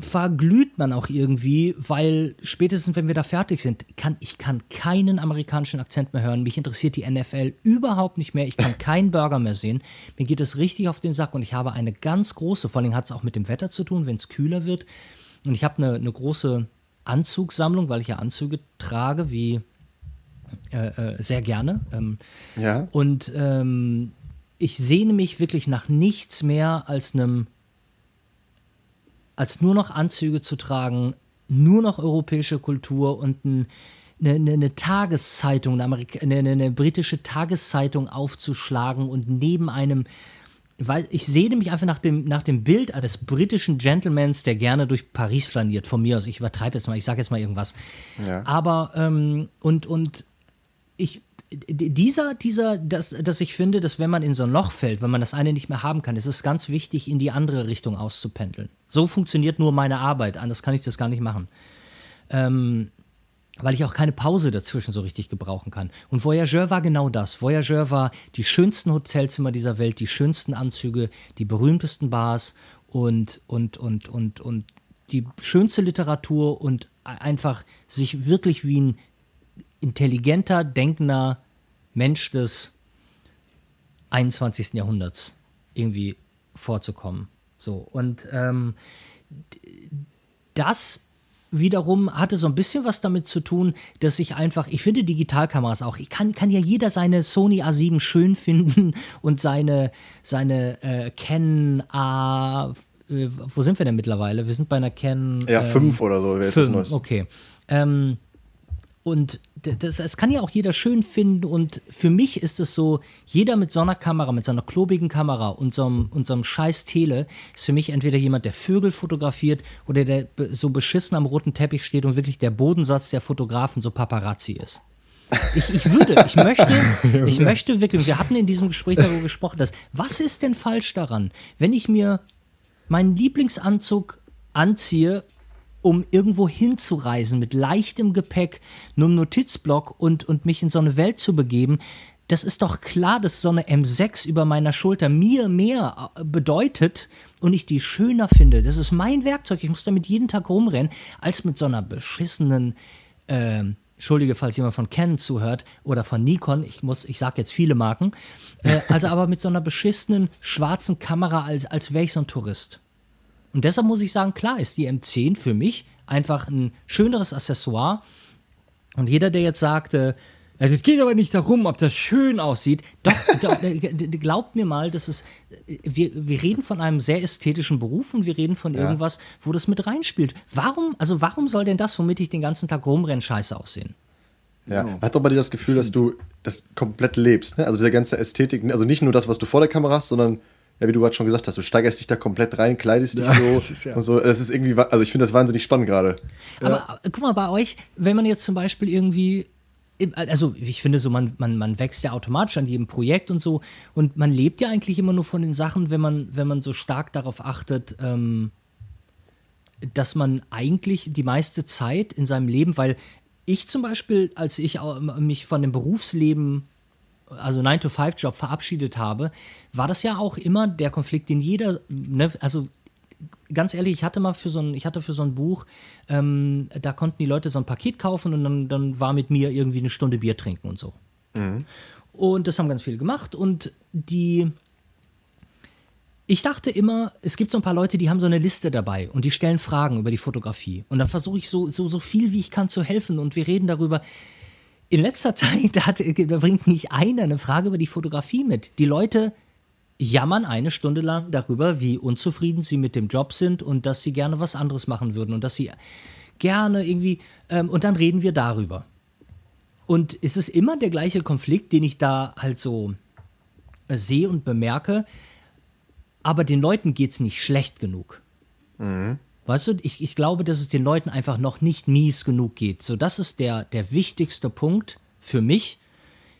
verglüht man auch irgendwie, weil spätestens wenn wir da fertig sind, kann ich kann keinen amerikanischen Akzent mehr hören. Mich interessiert die NFL überhaupt nicht mehr. Ich kann keinen Burger mehr sehen. Mir geht es richtig auf den Sack und ich habe eine ganz große, vor allem hat es auch mit dem Wetter zu tun, wenn es kühler wird. Und ich habe eine, eine große Anzugssammlung, weil ich ja Anzüge trage, wie äh, äh, sehr gerne. Ähm, ja. Und ähm, ich sehne mich wirklich nach nichts mehr als einem, als nur noch Anzüge zu tragen, nur noch europäische Kultur und ein, eine, eine, eine, Tageszeitung, eine, eine, eine, britische Tageszeitung aufzuschlagen und neben einem, weil ich sehne mich einfach nach dem, nach dem Bild eines britischen Gentlemans, der gerne durch Paris flaniert, von mir aus. Ich übertreibe jetzt mal, ich sage jetzt mal irgendwas. Ja. Aber, ähm, und, und ich, dieser, dieser, dass, dass ich finde, dass wenn man in so ein Loch fällt, wenn man das eine nicht mehr haben kann, ist es ganz wichtig, in die andere Richtung auszupendeln. So funktioniert nur meine Arbeit, anders kann ich das gar nicht machen. Ähm, weil ich auch keine Pause dazwischen so richtig gebrauchen kann. Und Voyageur war genau das. Voyageur war die schönsten Hotelzimmer dieser Welt, die schönsten Anzüge, die berühmtesten Bars und, und, und, und, und die schönste Literatur und einfach sich wirklich wie ein intelligenter, denkender Mensch des 21. Jahrhunderts irgendwie vorzukommen. So, und ähm, das wiederum hatte so ein bisschen was damit zu tun, dass ich einfach, ich finde Digitalkameras auch, ich kann, kann ja jeder seine Sony A7 schön finden und seine, seine äh, Canon A, äh, wo sind wir denn mittlerweile? Wir sind bei einer Canon. Ja, 5 ähm, oder so, wer ist das Neues? Okay. Ähm, und das, das kann ja auch jeder schön finden. Und für mich ist es so, jeder mit so einer Kamera, mit so einer klobigen Kamera und so einem, und so einem scheiß Tele, ist für mich entweder jemand, der Vögel fotografiert oder der so beschissen am roten Teppich steht und wirklich der Bodensatz der Fotografen so Paparazzi ist. Ich, ich würde, ich möchte, ich möchte wirklich, wir hatten in diesem Gespräch darüber gesprochen, dass, was ist denn falsch daran, wenn ich mir meinen Lieblingsanzug anziehe um irgendwo hinzureisen mit leichtem Gepäck, nur einem Notizblock und, und mich in so eine Welt zu begeben, das ist doch klar, dass so eine M6 über meiner Schulter mir mehr äh, bedeutet und ich die schöner finde. Das ist mein Werkzeug. Ich muss damit jeden Tag rumrennen, als mit so einer beschissenen, äh, Entschuldige, falls jemand von Canon zuhört oder von Nikon, ich muss, ich sage jetzt viele Marken, äh, also aber mit so einer beschissenen schwarzen Kamera, als, als wäre ich so ein Tourist. Und deshalb muss ich sagen, klar ist die M10 für mich einfach ein schöneres Accessoire. Und jeder, der jetzt sagte, also es geht aber nicht darum, ob das schön aussieht. Doch, doch äh, glaubt mir mal, dass es. Äh, wir, wir reden von einem sehr ästhetischen Beruf und wir reden von ja. irgendwas, wo das mit reinspielt. Warum, also warum soll denn das, womit ich den ganzen Tag rumrenne, scheiße aussehen? Ja, man hat doch bei dir das Gefühl, dass du das komplett lebst. Ne? Also diese ganze Ästhetik, also nicht nur das, was du vor der Kamera hast, sondern ja, wie du gerade schon gesagt hast, du steigerst dich da komplett rein, kleidest dich ja, so ist, ja. und so. Das ist irgendwie, also ich finde das wahnsinnig spannend gerade. Aber ja. guck mal, bei euch, wenn man jetzt zum Beispiel irgendwie also ich finde so, man, man, man wächst ja automatisch an jedem Projekt und so und man lebt ja eigentlich immer nur von den Sachen, wenn man, wenn man so stark darauf achtet, ähm, dass man eigentlich die meiste Zeit in seinem Leben, weil ich zum Beispiel, als ich mich von dem Berufsleben also 9-to-5-Job verabschiedet habe, war das ja auch immer der Konflikt, den jeder, ne, also ganz ehrlich, ich hatte mal für so ein, ich hatte für so ein Buch, ähm, da konnten die Leute so ein Paket kaufen und dann, dann war mit mir irgendwie eine Stunde Bier trinken und so. Mhm. Und das haben ganz viele gemacht und die, ich dachte immer, es gibt so ein paar Leute, die haben so eine Liste dabei und die stellen Fragen über die Fotografie. Und dann versuche ich so, so, so viel wie ich kann zu helfen und wir reden darüber. In letzter Zeit hat, da bringt nicht einer eine Frage über die Fotografie mit. Die Leute jammern eine Stunde lang darüber, wie unzufrieden sie mit dem Job sind und dass sie gerne was anderes machen würden und dass sie gerne irgendwie, ähm, und dann reden wir darüber. Und es ist immer der gleiche Konflikt, den ich da halt so äh, sehe und bemerke, aber den Leuten geht es nicht schlecht genug. Mhm. Weißt du, ich, ich glaube, dass es den Leuten einfach noch nicht mies genug geht. So, das ist der, der wichtigste Punkt für mich,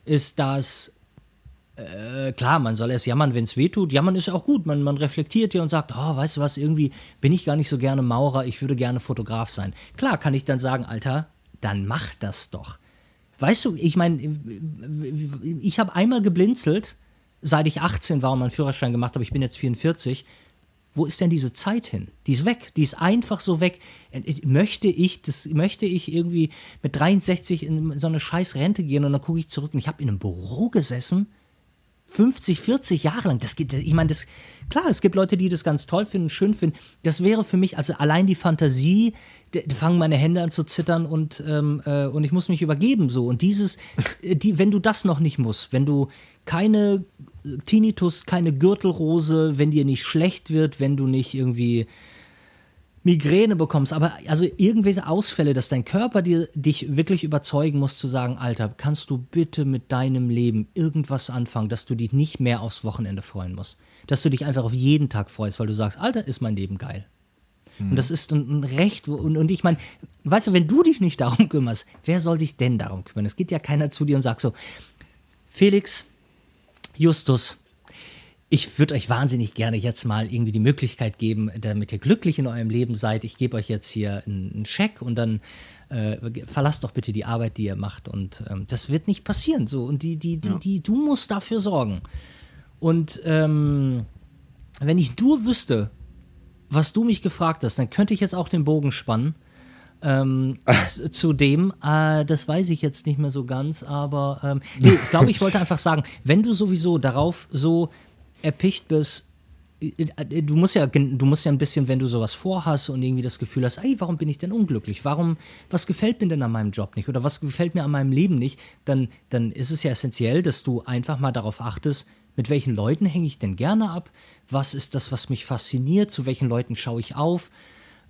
ist, dass äh, klar, man soll erst jammern, wenn es weh tut. Jammern ist ja auch gut. Man, man reflektiert ja und sagt, oh, weißt du was, irgendwie bin ich gar nicht so gerne Maurer, ich würde gerne Fotograf sein. Klar kann ich dann sagen, Alter, dann mach das doch. Weißt du, ich meine, ich habe einmal geblinzelt, seit ich 18 war und meinen Führerschein gemacht habe, ich bin jetzt 44. Wo ist denn diese Zeit hin? Die ist weg. Die ist einfach so weg. Möchte ich, das möchte ich irgendwie mit 63 in so eine scheiß Rente gehen und dann gucke ich zurück und ich habe in einem Büro gesessen 50, 40 Jahre lang. Das geht, ich meine, das, klar, es gibt Leute, die das ganz toll finden, schön finden. Das wäre für mich, also allein die Fantasie, da fangen meine Hände an zu zittern und, ähm, äh, und ich muss mich übergeben so. Und dieses, die, wenn du das noch nicht musst, wenn du keine Tinnitus, keine Gürtelrose, wenn dir nicht schlecht wird, wenn du nicht irgendwie Migräne bekommst, aber also irgendwelche Ausfälle, dass dein Körper dir, dich wirklich überzeugen muss zu sagen, Alter, kannst du bitte mit deinem Leben irgendwas anfangen, dass du dich nicht mehr aufs Wochenende freuen musst. Dass du dich einfach auf jeden Tag freust, weil du sagst, Alter, ist mein Leben geil. Mhm. Und das ist ein, Recht. Und, und ich meine, weißt du, wenn du dich nicht darum kümmerst, wer soll sich denn darum kümmern? Es geht ja keiner zu dir und sagt so, Felix, Justus, ich würde euch wahnsinnig gerne jetzt mal irgendwie die Möglichkeit geben, damit ihr glücklich in eurem Leben seid. Ich gebe euch jetzt hier einen Scheck und dann äh, verlasst doch bitte die Arbeit, die ihr macht. Und ähm, das wird nicht passieren. So. Und die, die, die, ja. die, du musst dafür sorgen. Und ähm, wenn ich nur wüsste, was du mich gefragt hast, dann könnte ich jetzt auch den Bogen spannen. Ähm, zu dem, äh, das weiß ich jetzt nicht mehr so ganz, aber ähm, nee, ich glaube, ich wollte einfach sagen, wenn du sowieso darauf so erpicht bist, äh, du musst ja, du musst ja ein bisschen, wenn du sowas vorhast und irgendwie das Gefühl hast, ey, warum bin ich denn unglücklich? Warum, was gefällt mir denn an meinem Job nicht? Oder was gefällt mir an meinem Leben nicht? Dann, dann ist es ja essentiell, dass du einfach mal darauf achtest, mit welchen Leuten hänge ich denn gerne ab? Was ist das, was mich fasziniert? Zu welchen Leuten schaue ich auf?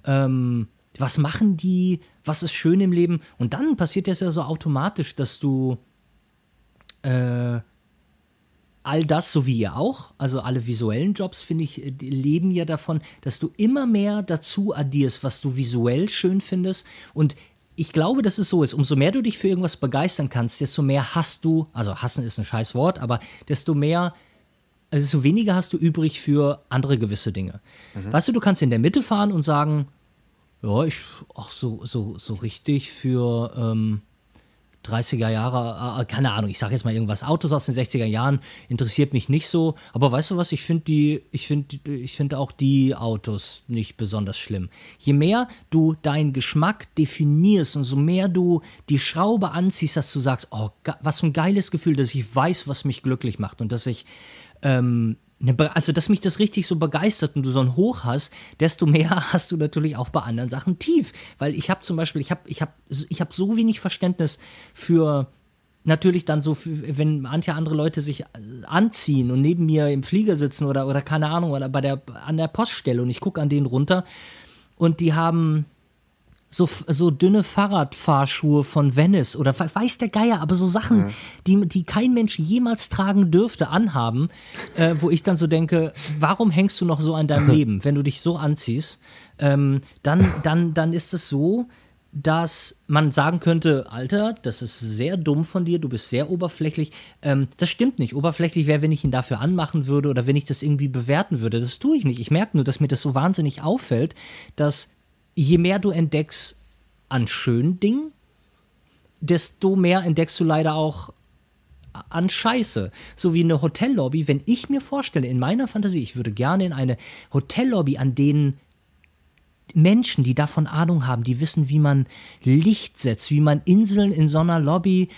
Ähm, was machen die? Was ist schön im Leben? Und dann passiert das ja so automatisch, dass du äh, all das, so wie ihr auch, also alle visuellen Jobs, finde ich, äh, leben ja davon, dass du immer mehr dazu addierst, was du visuell schön findest. Und ich glaube, dass es so ist. Umso mehr du dich für irgendwas begeistern kannst, desto mehr hast du, also hassen ist ein scheiß Wort, aber desto mehr, also desto weniger hast du übrig für andere gewisse Dinge. Mhm. Weißt du, du kannst in der Mitte fahren und sagen, ja, ich, ach, so, so, so richtig für, ähm, 30er Jahre, äh, keine Ahnung, ich sage jetzt mal irgendwas, Autos aus den 60er Jahren interessiert mich nicht so, aber weißt du was, ich finde die, ich finde, ich finde auch die Autos nicht besonders schlimm. Je mehr du deinen Geschmack definierst und so mehr du die Schraube anziehst, dass du sagst, oh, was für ein geiles Gefühl, dass ich weiß, was mich glücklich macht und dass ich ähm, also, dass mich das richtig so begeistert und du so ein Hoch hast, desto mehr hast du natürlich auch bei anderen Sachen tief. Weil ich habe zum Beispiel, ich habe ich hab, ich hab so wenig Verständnis für natürlich dann so, wenn manche andere Leute sich anziehen und neben mir im Flieger sitzen oder, oder keine Ahnung, oder bei der, an der Poststelle und ich gucke an denen runter und die haben so, so dünne Fahrradfahrschuhe von Venice oder weiß der Geier, aber so Sachen, ja. die, die kein Mensch jemals tragen dürfte, anhaben, äh, wo ich dann so denke, warum hängst du noch so an deinem Leben, wenn du dich so anziehst? Ähm, dann, dann, dann ist es so, dass man sagen könnte, Alter, das ist sehr dumm von dir, du bist sehr oberflächlich. Ähm, das stimmt nicht. Oberflächlich wäre, wenn ich ihn dafür anmachen würde oder wenn ich das irgendwie bewerten würde. Das tue ich nicht. Ich merke nur, dass mir das so wahnsinnig auffällt, dass je mehr du entdeckst an schönen Dingen, desto mehr entdeckst du leider auch an Scheiße. So wie eine Hotellobby, wenn ich mir vorstelle, in meiner Fantasie, ich würde gerne in eine Hotellobby, an denen Menschen, die davon Ahnung haben, die wissen, wie man Licht setzt, wie man Inseln in so einer Lobby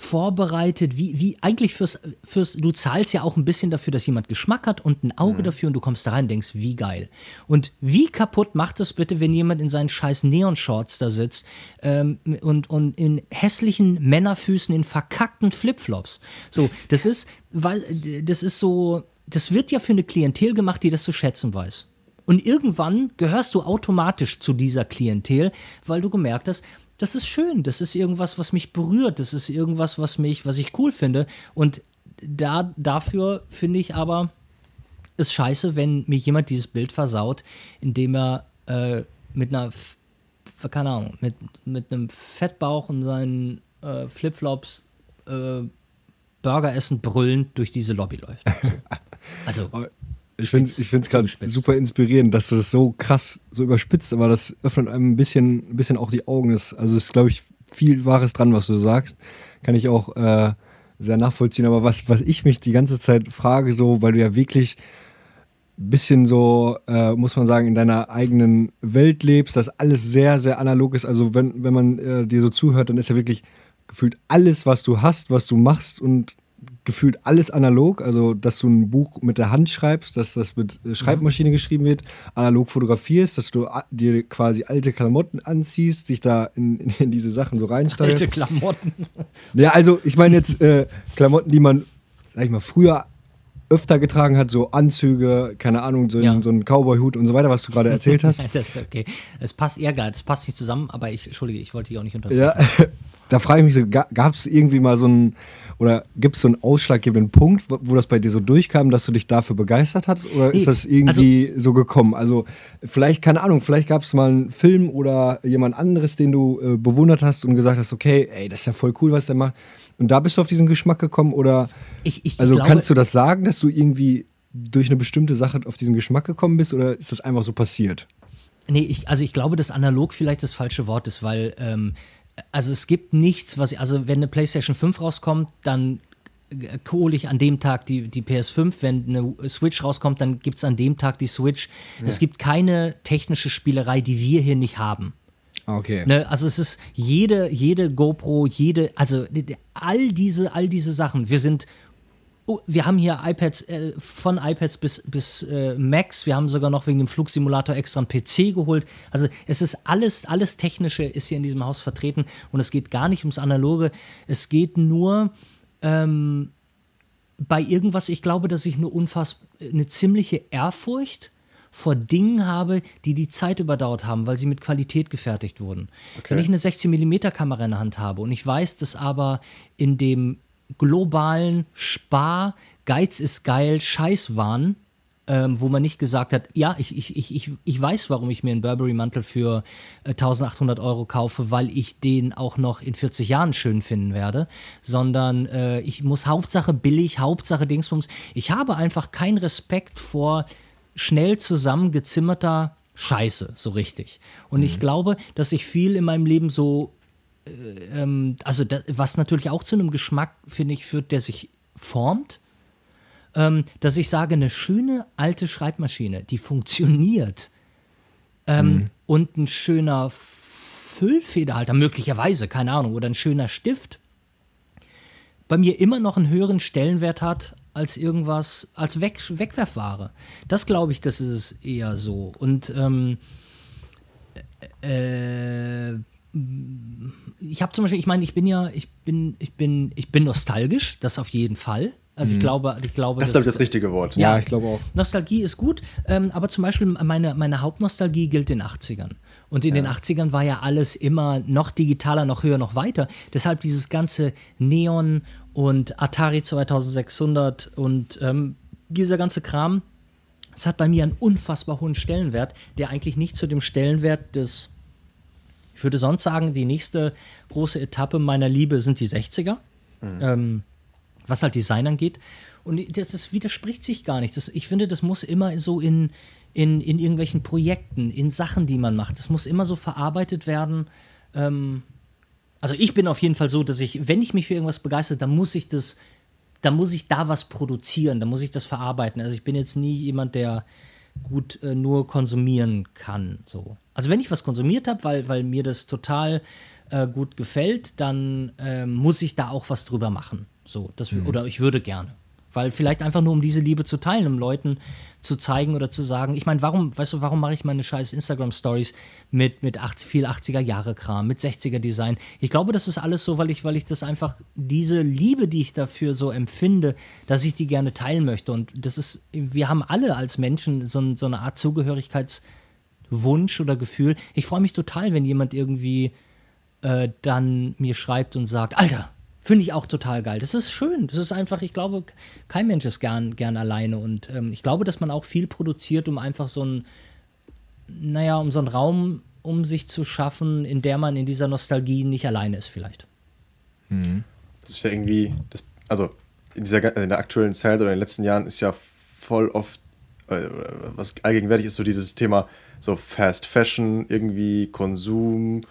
vorbereitet, wie, wie eigentlich fürs, fürs, du zahlst ja auch ein bisschen dafür, dass jemand Geschmack hat und ein Auge mhm. dafür und du kommst da rein und denkst, wie geil. Und wie kaputt macht es bitte, wenn jemand in seinen scheiß Neon-Shorts da sitzt ähm, und, und in hässlichen Männerfüßen, in verkackten Flipflops. So, das ist, weil, das ist so, das wird ja für eine Klientel gemacht, die das zu schätzen weiß. Und irgendwann gehörst du automatisch zu dieser Klientel, weil du gemerkt hast, das ist schön, das ist irgendwas, was mich berührt, das ist irgendwas, was mich, was ich cool finde. Und da, dafür finde ich aber es scheiße, wenn mir jemand dieses Bild versaut, indem er äh, mit einer, keine Ahnung, mit, mit einem Fettbauch und seinen äh, Flipflops äh, Burger essen brüllend durch diese Lobby läuft. So. Also. Ich finde es ich gerade super inspirierend, dass du das so krass so überspitzt, aber das öffnet einem ein bisschen, ein bisschen auch die Augen. Das, also es ist, glaube ich, viel Wahres dran, was du sagst. Kann ich auch äh, sehr nachvollziehen. Aber was, was ich mich die ganze Zeit frage, so, weil du ja wirklich ein bisschen so, äh, muss man sagen, in deiner eigenen Welt lebst, dass alles sehr, sehr analog ist. Also wenn, wenn man äh, dir so zuhört, dann ist ja wirklich gefühlt alles, was du hast, was du machst und gefühlt alles analog, also dass du ein Buch mit der Hand schreibst, dass das mit äh, Schreibmaschine mhm. geschrieben wird, analog fotografierst, dass du äh, dir quasi alte Klamotten anziehst, dich da in, in diese Sachen so reinsteigst. Alte Klamotten. Ja, also ich meine jetzt äh, Klamotten, die man, sag ich mal, früher öfter getragen hat, so Anzüge, keine Ahnut, so, ja. so ein Cowboy-Hut und so weiter, was du gerade erzählt hast. das ist okay. Es passt eher gar, das passt nicht zusammen, aber ich, entschuldige, ich wollte dich auch nicht unterbrechen. Ja, da frage ich mich so, gab es irgendwie mal so ein, oder gibt es so einen ausschlaggebenden Punkt, wo das bei dir so durchkam, dass du dich dafür begeistert hast? Oder ist das irgendwie also, so gekommen? Also vielleicht, keine Ahnung, vielleicht gab es mal einen Film oder jemand anderes, den du äh, bewundert hast und gesagt hast, okay, ey, das ist ja voll cool, was der macht. Und da bist du auf diesen Geschmack gekommen? Oder ich, ich, also glaube, kannst du das sagen, dass du irgendwie durch eine bestimmte Sache auf diesen Geschmack gekommen bist oder ist das einfach so passiert? Nee, ich, also ich glaube, dass analog vielleicht das falsche Wort ist, weil ähm, also es gibt nichts, was, also wenn eine PlayStation 5 rauskommt, dann hole ich an dem Tag die, die PS5. Wenn eine Switch rauskommt, dann gibt es an dem Tag die Switch. Ja. Es gibt keine technische Spielerei, die wir hier nicht haben. Okay. Ne, also es ist jede, jede GoPro, jede, also all diese, all diese Sachen. Wir sind Oh, wir haben hier iPads, äh, von iPads bis, bis äh, Macs. Wir haben sogar noch wegen dem Flugsimulator extra einen PC geholt. Also es ist alles, alles Technische ist hier in diesem Haus vertreten und es geht gar nicht ums Analoge. Es geht nur ähm, bei irgendwas, ich glaube, dass ich eine unfassbar, eine ziemliche Ehrfurcht vor Dingen habe, die die Zeit überdauert haben, weil sie mit Qualität gefertigt wurden. Okay. Wenn ich eine 16mm Kamera in der Hand habe und ich weiß, dass aber in dem globalen Spar, Geiz ist geil, Scheißwahn, ähm, wo man nicht gesagt hat, ja, ich, ich, ich, ich weiß, warum ich mir einen Burberry-Mantel für äh, 1800 Euro kaufe, weil ich den auch noch in 40 Jahren schön finden werde, sondern äh, ich muss Hauptsache billig, Hauptsache Dingsbums. Ich habe einfach keinen Respekt vor schnell zusammengezimmerter Scheiße, so richtig. Und mhm. ich glaube, dass ich viel in meinem Leben so äh, ähm, also das, was natürlich auch zu einem Geschmack, finde ich, führt, der sich formt, ähm, dass ich sage, eine schöne alte Schreibmaschine, die funktioniert ähm, mhm. und ein schöner Füllfederhalter, möglicherweise, keine Ahnung, oder ein schöner Stift, bei mir immer noch einen höheren Stellenwert hat als irgendwas, als Weg, Wegwerfware. Das glaube ich, das ist eher so. Und ähm, äh, ich habe zum Beispiel, ich meine, ich bin ja, ich bin, ich bin, ich bin nostalgisch, das auf jeden Fall. Also ich mhm. glaube, ich glaube. Das ist, glaube ich, das richtige Wort. Ja, ja, ich glaube auch. Nostalgie ist gut, ähm, aber zum Beispiel meine, meine Hauptnostalgie gilt den 80ern. Und in ja. den 80ern war ja alles immer noch digitaler, noch höher, noch weiter. Deshalb dieses ganze Neon und Atari 2600 und ähm, dieser ganze Kram, das hat bei mir einen unfassbar hohen Stellenwert, der eigentlich nicht zu dem Stellenwert des ich würde sonst sagen, die nächste große Etappe meiner Liebe sind die 60er, mhm. ähm, was halt Design angeht. Und das, das widerspricht sich gar nicht. Das, ich finde, das muss immer so in, in, in irgendwelchen Projekten, in Sachen, die man macht, das muss immer so verarbeitet werden. Ähm, also ich bin auf jeden Fall so, dass ich, wenn ich mich für irgendwas begeistere, dann muss ich das da muss ich da was produzieren, da muss ich das verarbeiten. Also ich bin jetzt nie jemand, der gut äh, nur konsumieren kann. So. Also wenn ich was konsumiert habe, weil, weil mir das total äh, gut gefällt, dann äh, muss ich da auch was drüber machen. So, das, mhm. Oder ich würde gerne. Weil vielleicht einfach nur, um diese Liebe zu teilen, um Leuten zu zeigen oder zu sagen, ich meine, warum, weißt du, warum mache ich meine scheiß Instagram-Stories mit, mit 80, viel 80er-Jahre-Kram, mit 60er-Design? Ich glaube, das ist alles so, weil ich, weil ich das einfach, diese Liebe, die ich dafür so empfinde, dass ich die gerne teilen möchte. Und das ist, wir haben alle als Menschen so, so eine Art Zugehörigkeitswunsch oder Gefühl. Ich freue mich total, wenn jemand irgendwie äh, dann mir schreibt und sagt, Alter, Finde ich auch total geil. Das ist schön. Das ist einfach, ich glaube, kein Mensch ist gern, gern alleine. Und ähm, ich glaube, dass man auch viel produziert, um einfach so ein, naja, um so einen Raum um sich zu schaffen, in der man in dieser Nostalgie nicht alleine ist, vielleicht. Mhm. Das ist ja irgendwie, das, also in, dieser, in der aktuellen Zeit oder in den letzten Jahren ist ja voll oft, was allgegenwärtig ist, so dieses Thema so Fast Fashion, irgendwie Konsum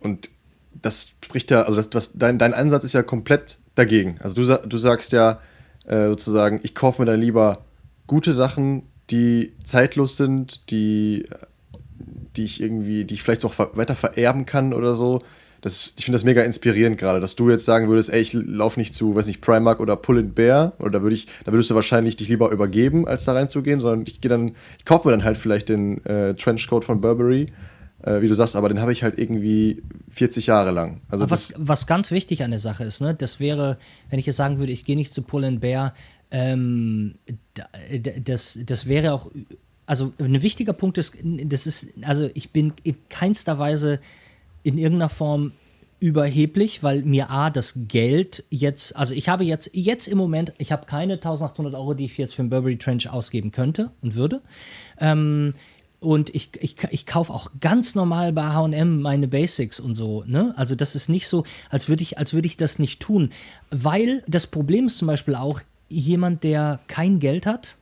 und das spricht ja, also das, was, dein, dein Ansatz ist ja komplett dagegen. Also du, du sagst ja äh, sozusagen, ich kaufe mir dann lieber gute Sachen, die zeitlos sind, die, die ich irgendwie, die ich vielleicht auch weiter vererben kann oder so. Das, ich finde das mega inspirierend gerade, dass du jetzt sagen würdest, ey, ich laufe nicht zu, weiß nicht, Primark oder Pull and Bear, oder da würde ich, da würdest du wahrscheinlich dich lieber übergeben, als da reinzugehen, sondern ich gehe dann, ich kaufe mir dann halt vielleicht den äh, Trenchcoat von Burberry äh, wie du sagst, aber den habe ich halt irgendwie 40 Jahre lang. Also was, was ganz wichtig an der Sache ist, ne, das wäre, wenn ich jetzt sagen würde, ich gehe nicht zu Pull and Bear, ähm, das, das wäre auch, also ein wichtiger Punkt ist, das ist, also ich bin in keinster Weise in irgendeiner Form überheblich, weil mir A, das Geld jetzt, also ich habe jetzt, jetzt im Moment, ich habe keine 1800 Euro, die ich jetzt für einen Burberry Trench ausgeben könnte und würde. Ähm, und ich, ich, ich kaufe auch ganz normal bei HM meine Basics und so. Ne? Also das ist nicht so, als würde ich, als ich das nicht tun. Weil das Problem ist zum Beispiel auch, jemand, der kein Geld hat,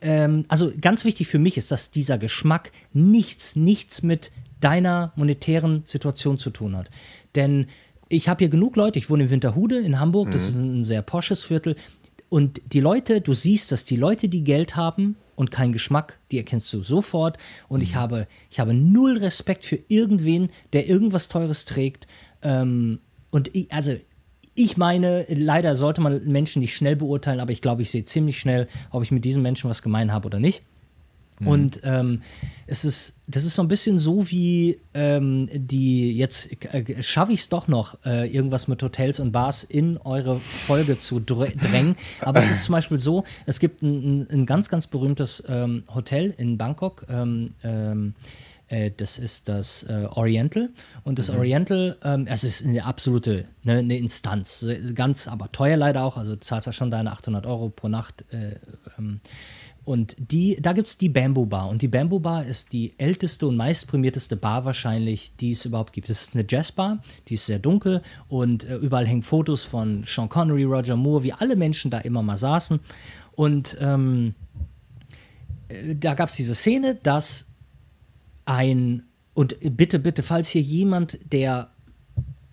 ähm, also ganz wichtig für mich ist, dass dieser Geschmack nichts, nichts mit deiner monetären Situation zu tun hat. Denn ich habe hier genug Leute, ich wohne in Winterhude in Hamburg, mhm. das ist ein sehr posches Viertel. Und die Leute, du siehst, dass die Leute, die Geld haben, und kein Geschmack, die erkennst du sofort. Und ich, mhm. habe, ich habe null Respekt für irgendwen, der irgendwas Teures trägt. Ähm, und ich, also ich meine, leider sollte man Menschen nicht schnell beurteilen, aber ich glaube, ich sehe ziemlich schnell, ob ich mit diesem Menschen was gemein habe oder nicht. Mhm. Und ähm, es ist, das ist so ein bisschen so wie ähm, die, jetzt äh, schaffe ich es doch noch, äh, irgendwas mit Hotels und Bars in eure Folge zu drängen. Aber es ist zum Beispiel so, es gibt ein, ein ganz, ganz berühmtes ähm, Hotel in Bangkok. Ähm, ähm, äh, das ist das äh, Oriental. Und das mhm. Oriental, ähm, es ist eine absolute ne, eine Instanz. Ganz, aber teuer leider auch. Also du zahlst ja schon deine 800 Euro pro Nacht. Äh, und die, da gibt es die Bamboo Bar. Und die Bamboo Bar ist die älteste und meistprämierteste Bar wahrscheinlich, die es überhaupt gibt. Es ist eine Jazzbar, die ist sehr dunkel und äh, überall hängen Fotos von Sean Connery, Roger Moore, wie alle Menschen da immer mal saßen. Und ähm, äh, da gab es diese Szene, dass ein, und bitte, bitte, falls hier jemand, der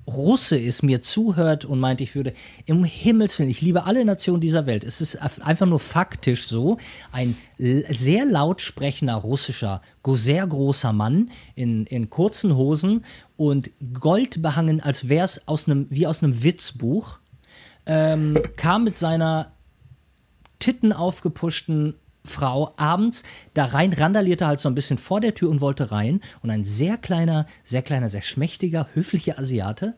Russe ist, mir zuhört und meint, ich würde, im Himmels Willen, ich liebe alle Nationen dieser Welt. Es ist einfach nur faktisch so, ein sehr laut sprechender russischer, sehr großer Mann in, in kurzen Hosen und goldbehangen, als wäre es aus einem, wie aus einem Witzbuch, ähm, kam mit seiner Titten aufgepuschten Frau abends da rein, randalierte halt so ein bisschen vor der Tür und wollte rein. Und ein sehr kleiner, sehr kleiner, sehr schmächtiger, höflicher Asiate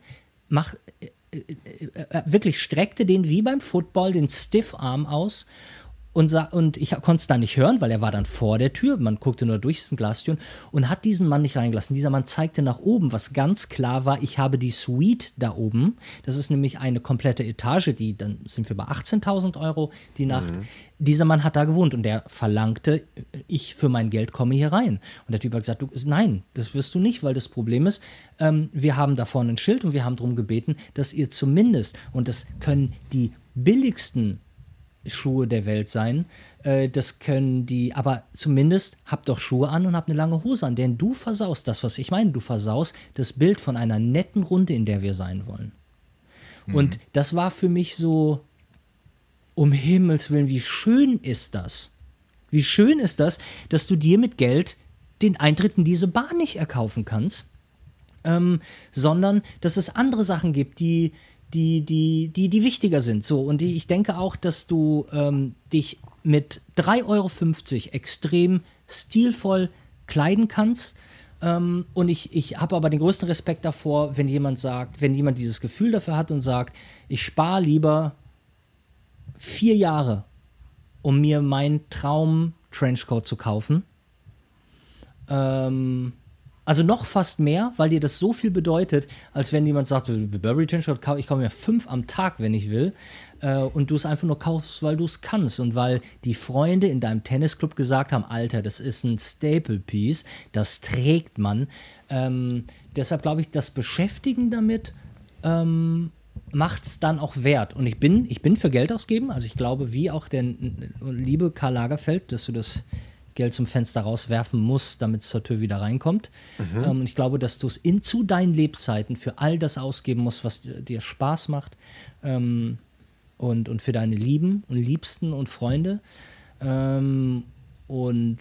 macht, äh, äh, äh, wirklich streckte den wie beim Football den Stiffarm aus und, und ich konnte es da nicht hören, weil er war dann vor der Tür. Man guckte nur durch diesen Glastüren und hat diesen Mann nicht reingelassen. Dieser Mann zeigte nach oben, was ganz klar war, ich habe die Suite da oben. Das ist nämlich eine komplette Etage, die dann sind wir bei 18.000 Euro die Nacht. Mhm. Dieser Mann hat da gewohnt und der verlangte, ich für mein Geld komme hier rein. Und der Typ hat gesagt, du, nein, das wirst du nicht, weil das Problem ist, ähm, wir haben da vorne ein Schild und wir haben darum gebeten, dass ihr zumindest, und das können die billigsten Schuhe der Welt sein. Äh, das können die, aber zumindest habt doch Schuhe an und habt eine lange Hose an, denn du versaust das, was ich meine. Du versaust das Bild von einer netten Runde, in der wir sein wollen. Mhm. Und das war für mich so, um Himmels Willen, wie schön ist das? Wie schön ist das, dass du dir mit Geld den Eintritt in diese Bahn nicht erkaufen kannst, ähm, sondern dass es andere Sachen gibt, die, die, die, die, die wichtiger sind. So, und ich denke auch, dass du ähm, dich mit 3,50 Euro extrem stilvoll kleiden kannst. Ähm, und ich, ich habe aber den größten Respekt davor, wenn jemand sagt, wenn jemand dieses Gefühl dafür hat und sagt, ich spare lieber vier Jahre, um mir meinen Traum-Trenchcoat zu kaufen. Ähm, also noch fast mehr, weil dir das so viel bedeutet, als wenn jemand sagt, Burberry Trenchcoat, ich kaufe mir fünf am Tag, wenn ich will. Äh, und du es einfach nur kaufst, weil du es kannst. Und weil die Freunde in deinem Tennisclub gesagt haben, Alter, das ist ein Staple-Piece, das trägt man. Ähm, deshalb glaube ich, das Beschäftigen damit ähm, macht es dann auch wert. Und ich bin, ich bin für Geld ausgeben. Also ich glaube, wie auch der liebe Karl Lagerfeld, dass du das Geld zum Fenster rauswerfen musst, damit es zur Tür wieder reinkommt. Mhm. Ähm, und ich glaube, dass du es in zu deinen Lebzeiten für all das ausgeben musst, was dir Spaß macht. Ähm, und, und für deine Lieben und Liebsten und Freunde. Ähm, und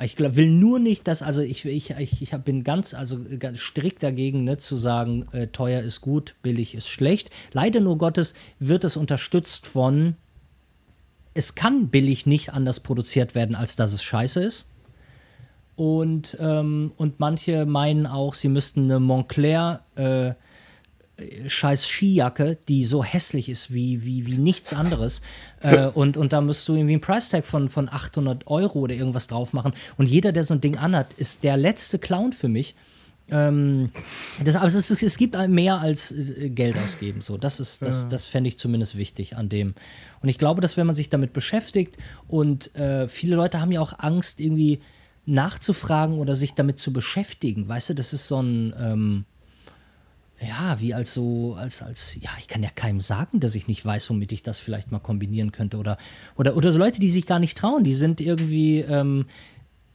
ich glaub, will nur nicht, dass, also ich, ich, ich, ich bin ganz, also ganz strikt dagegen, ne, zu sagen, äh, teuer ist gut, billig ist schlecht. Leider nur Gottes wird es unterstützt von es kann billig nicht anders produziert werden, als dass es scheiße ist. Und, ähm, und manche meinen auch, sie müssten eine Montclair äh, scheiß Skijacke, die so hässlich ist wie, wie, wie nichts anderes. äh, und, und da musst du irgendwie einen Price-Tag von, von 800 Euro oder irgendwas drauf machen. Und jeder, der so ein Ding anhat, ist der letzte Clown für mich. Ähm, das, also es, es, gibt mehr als äh, Geld ausgeben. So, das ist, das, das fände ich zumindest wichtig an dem. Und ich glaube, dass wenn man sich damit beschäftigt und äh, viele Leute haben ja auch Angst, irgendwie nachzufragen oder sich damit zu beschäftigen. Weißt du, das ist so ein, ähm, ja, wie als so, als, als, ja, ich kann ja keinem sagen, dass ich nicht weiß, womit ich das vielleicht mal kombinieren könnte. Oder, oder, oder so Leute, die sich gar nicht trauen, die sind irgendwie, ähm,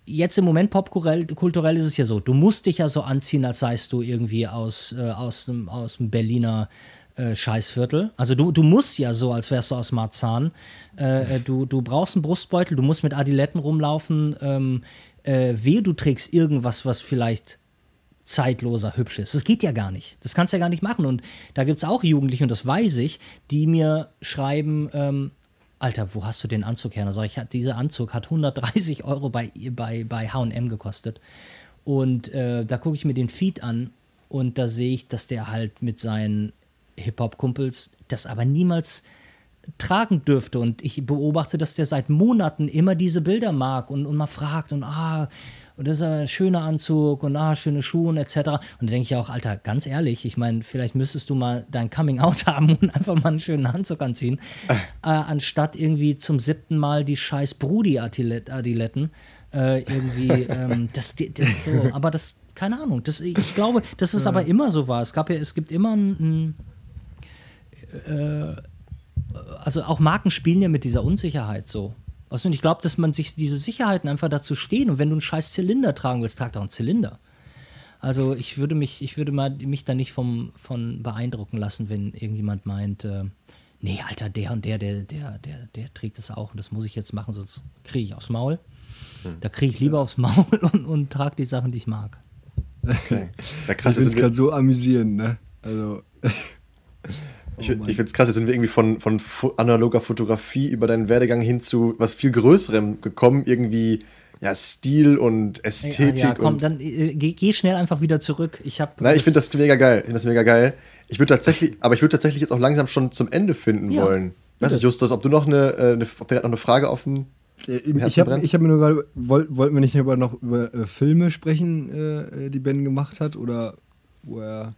jetzt im Moment popkulturell ist es ja so, du musst dich ja so anziehen, als seist du irgendwie aus, äh, aus, dem, aus dem Berliner äh, Scheißviertel. Also du, du musst ja so, als wärst du aus Marzahn. Äh, äh, du, du brauchst einen Brustbeutel, du musst mit Adiletten rumlaufen. Ähm, äh, wehe, du trägst irgendwas, was vielleicht zeitloser, hübsch ist. Das geht ja gar nicht. Das kannst du ja gar nicht machen. Und da gibt es auch Jugendliche, und das weiß ich, die mir schreiben, ähm, Alter, wo hast du den Anzug her? Also ich, dieser Anzug hat 130 Euro bei, bei, bei HM gekostet. Und äh, da gucke ich mir den Feed an und da sehe ich, dass der halt mit seinen Hip-Hop-Kumpels das aber niemals tragen dürfte. Und ich beobachte, dass der seit Monaten immer diese Bilder mag und, und mal fragt und ah, und das ist ein schöner Anzug und ah, schöne Schuhe und etc. Und da denke ich auch, Alter, ganz ehrlich, ich meine, vielleicht müsstest du mal dein Coming Out haben und einfach mal einen schönen Anzug anziehen, äh, anstatt irgendwie zum siebten Mal die scheiß Brudi-Adiletten äh, irgendwie, ähm, das, das, so, aber das, keine Ahnung, das, ich glaube, dass es ja. aber immer so war. Es gab ja, es gibt immer ein, ein äh, also auch Marken spielen ja mit dieser Unsicherheit so. Weißt du, und ich glaube, dass man sich diese Sicherheiten einfach dazu stehen. Und wenn du einen scheiß Zylinder tragen willst, trag doch einen Zylinder. Also ich würde mich, ich würde mal mich da nicht vom, von beeindrucken lassen, wenn irgendjemand meint, äh, nee, Alter, der und der, der, der, der, der trägt das auch und das muss ich jetzt machen, sonst kriege ich aufs Maul. Hm. Da kriege ich lieber aufs Maul und, und trage die Sachen, die ich mag. Okay. Ja, krass, ich finde es gerade so amüsierend, ne? Also. Ich, oh ich finde es krass, jetzt sind wir irgendwie von, von analoger Fotografie über deinen Werdegang hin zu was viel Größerem gekommen, irgendwie ja, Stil und Ästhetik. Ja, ja komm, dann äh, geh, geh, schnell einfach wieder zurück. Ich habe. Nein, ich finde das mega geil. Ich finde das mega geil. Ich würde tatsächlich, aber ich würde tatsächlich jetzt auch langsam schon zum Ende finden ja, wollen. Weiß nicht, Justus, ob du noch eine, äh, eine, ob noch eine Frage offen äh, ich habe hab mir nur gerade, woll, wollten wir nicht über, noch über äh, Filme sprechen, äh, die Ben gemacht hat? Oder wo er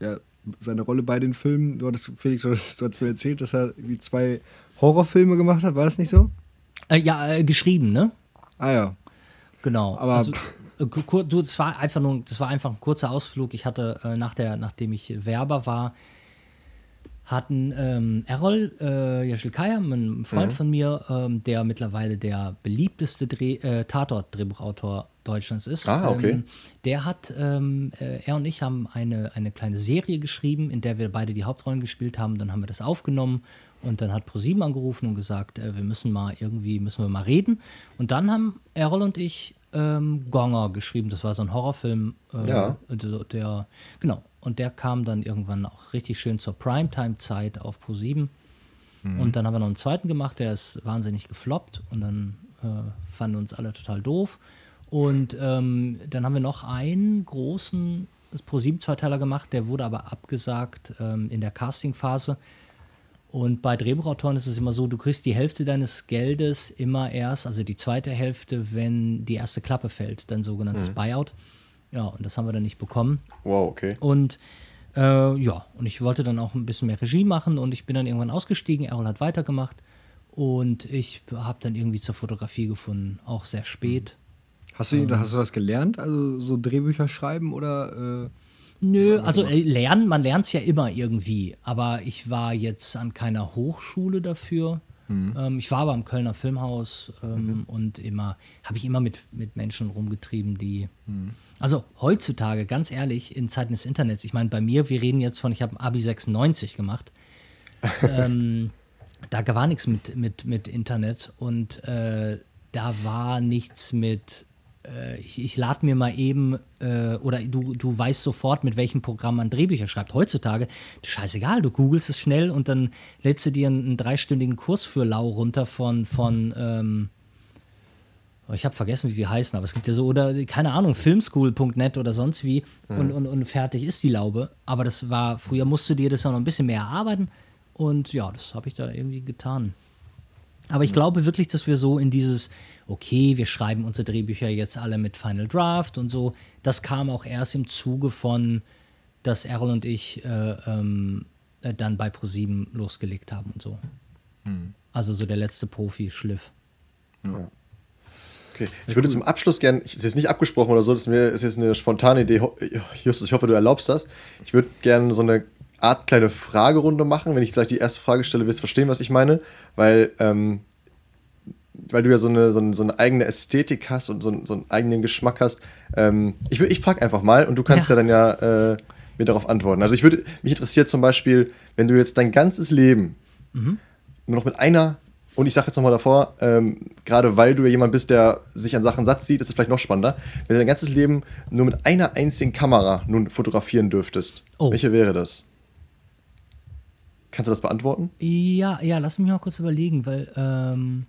ja, seine Rolle bei den Filmen. Du hattest, Felix, du hast mir erzählt, dass er wie zwei Horrorfilme gemacht hat, war das nicht so? Äh, ja, äh, geschrieben, ne? Ah ja. Genau. Aber also, äh, du, das war einfach nur, das war einfach ein kurzer Ausflug. Ich hatte äh, nach der, nachdem ich Werber war, hatten ähm, Errol äh, Jaschilkaya, ein Freund mhm. von mir, ähm, der mittlerweile der beliebteste Dreh, äh, Tatort-Drehbuchautor Deutschlands ist. Ah, okay. Ähm, der hat, ähm, äh, er und ich haben eine, eine kleine Serie geschrieben, in der wir beide die Hauptrollen gespielt haben. Dann haben wir das aufgenommen und dann hat ProSieben angerufen und gesagt, äh, wir müssen mal irgendwie, müssen wir mal reden. Und dann haben Errol und ich ähm, Gonger geschrieben. Das war so ein Horrorfilm. Äh, Ja. Der, der, genau. Und der kam dann irgendwann auch richtig schön zur Primetime-Zeit auf Pro7. Und dann haben wir noch einen zweiten gemacht, der ist wahnsinnig gefloppt und dann äh, fanden uns alle total doof. Und ähm, dann haben wir noch einen großen Pro7-Zweiteiler gemacht, der wurde aber abgesagt ähm, in der Castingphase. Und bei Drehbuchautoren ist es immer so, du kriegst die Hälfte deines Geldes immer erst, also die zweite Hälfte, wenn die erste Klappe fällt, dein sogenanntes Buyout. Ja, und das haben wir dann nicht bekommen. Wow, okay. Und äh, ja, und ich wollte dann auch ein bisschen mehr Regie machen und ich bin dann irgendwann ausgestiegen. Errol hat weitergemacht und ich habe dann irgendwie zur Fotografie gefunden, auch sehr spät. Hast du, hast du das gelernt? Also so Drehbücher schreiben oder? Äh Nö, also äh, lernen, man lernt es ja immer irgendwie, aber ich war jetzt an keiner Hochschule dafür. Ähm, ich war aber am Kölner Filmhaus ähm, und immer, habe ich immer mit, mit Menschen rumgetrieben, die. Also heutzutage, ganz ehrlich, in Zeiten des Internets, ich meine, bei mir, wir reden jetzt von, ich habe ein Abi 96 gemacht. ähm, da war nichts mit, mit, mit Internet und äh, da war nichts mit ich, ich lade mir mal eben, äh, oder du, du weißt sofort, mit welchem Programm man Drehbücher schreibt. Heutzutage, scheißegal, du googelst es schnell und dann lädst du dir einen, einen dreistündigen Kurs für Lau runter von, von ähm, oh, ich habe vergessen, wie sie heißen, aber es gibt ja so, oder keine Ahnung, filmschool.net oder sonst wie und, und, und fertig ist die Laube. Aber das war, früher musst du dir das auch noch ein bisschen mehr erarbeiten und ja, das habe ich da irgendwie getan. Aber ich glaube wirklich, dass wir so in dieses, okay, wir schreiben unsere Drehbücher jetzt alle mit Final Draft und so, das kam auch erst im Zuge von, dass Errol und ich äh, ähm, äh, dann bei ProSieben losgelegt haben und so. Also so der letzte Profi-Schliff. Okay. Ich würde zum Abschluss gerne, es ist nicht abgesprochen oder so, das ist mir ist jetzt eine spontane Idee. Justus, ich hoffe, du erlaubst das. Ich würde gerne so eine Art kleine Fragerunde machen. Wenn ich gleich die erste Frage stelle, wirst du verstehen, was ich meine. Weil, ähm, weil du ja so eine, so eine, so eine eigene Ästhetik hast und so, einen- so einen eigenen Geschmack hast. Ähm, ich ich frage einfach mal und du kannst ja, Ja. dann ja äh, mir darauf antworten. Also ich würde, mich interessiert zum Beispiel, wenn du jetzt dein ganzes Leben nur noch mit einer, und ich sage jetzt nochmal davor, ähm, gerade weil du ja jemand bist, der sich an Sachen satt sieht, ist es vielleicht noch spannender, wenn du dein ganzes Leben nur mit einer einzigen Kamera nun fotografieren dürftest. Oh. Welche wäre das? Kannst du das beantworten? Ja, ja, lass mich mal kurz überlegen, weil ähm,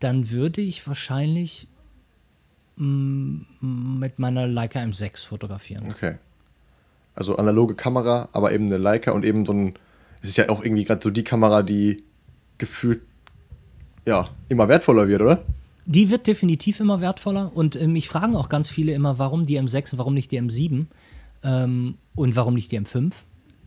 dann würde ich wahrscheinlich mm, mit meiner Leica M6 fotografieren. Okay. Also analoge Kamera, aber eben eine Leica und eben so ein, es ist ja auch irgendwie gerade so die Kamera, die gefühlt ja immer wertvoller wird, oder? Die wird definitiv immer wertvoller und äh, mich fragen auch ganz viele immer, warum die M6 und warum nicht die M7 ähm, und warum nicht die M5,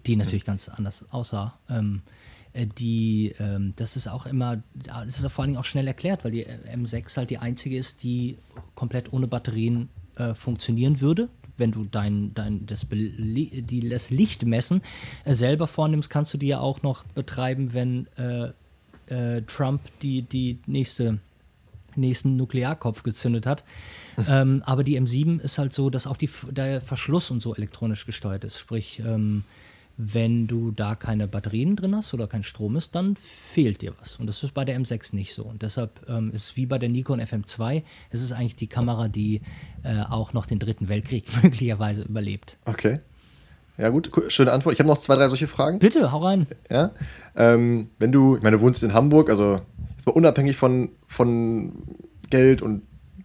die natürlich ganz anders aussah. Ähm, äh, die, ähm, das ist auch immer, das ist vor allen Dingen auch schnell erklärt, weil die äh, M6 halt die einzige ist, die komplett ohne Batterien äh, funktionieren würde. Wenn du dein, dein das, die, das Lichtmessen äh, selber vornimmst, kannst du die ja auch noch betreiben, wenn äh, äh, Trump die, die nächste nächsten Nuklearkopf gezündet hat. ähm, aber die M7 ist halt so, dass auch die, der Verschluss und so elektronisch gesteuert ist. Sprich, ähm, wenn du da keine Batterien drin hast oder kein Strom ist, dann fehlt dir was. Und das ist bei der M6 nicht so. Und deshalb ähm, ist es wie bei der Nikon FM2, es ist eigentlich die Kamera, die äh, auch noch den Dritten Weltkrieg möglicherweise überlebt. Okay. Ja, gut, schöne Antwort. Ich habe noch zwei, drei solche Fragen. Bitte, hau rein. Ja. Ähm, wenn du, ich meine, du wohnst in Hamburg, also jetzt mal unabhängig von, von Geld und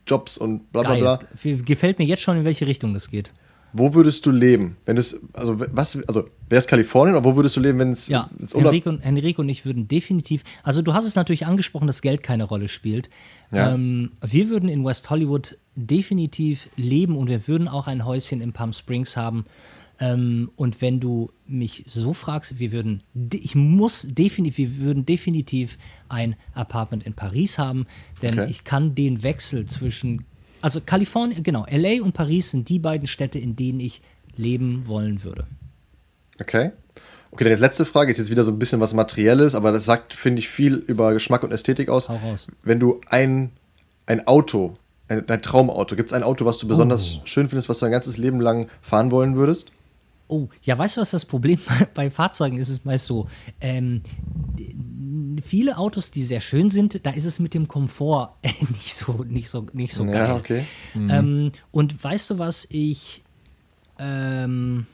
Jobs und bla bla Geil. bla. Gefällt mir jetzt schon, in welche Richtung das geht. Wo würdest du leben? Wenn es, also was, also wäre es Kalifornien, oder wo würdest du leben, wenn es Ja, Henrique und, Henrique und ich würden definitiv, also du hast es natürlich angesprochen, dass Geld keine Rolle spielt. Ja. Ähm, wir würden in West Hollywood definitiv leben und wir würden auch ein Häuschen in Palm Springs haben. Ähm, und wenn du mich so fragst, wir würden, de- ich muss definitiv, wir würden definitiv ein Apartment in Paris haben, denn Okay. ich kann den Wechsel zwischen, also Kalifornien, genau, LA und Paris sind die beiden Städte, in denen ich leben wollen würde. Okay. Okay, dann jetzt letzte Frage, ist jetzt wieder so ein bisschen was Materielles, aber das sagt, finde ich, viel über Geschmack und Ästhetik aus. Hau raus. Wenn du ein, ein Auto dein Traumauto? Gibt es ein Auto, was du besonders Oh. schön findest, was du dein ganzes Leben lang fahren wollen würdest? Oh, ja, weißt du, was das Problem bei, Fahrzeugen ist? Es ist meist so, ähm, viele Autos, die sehr schön sind, da ist es mit dem Komfort nicht so, nicht so, nicht so geil. Ja, okay. Ähm, und weißt du, was ich, ähm,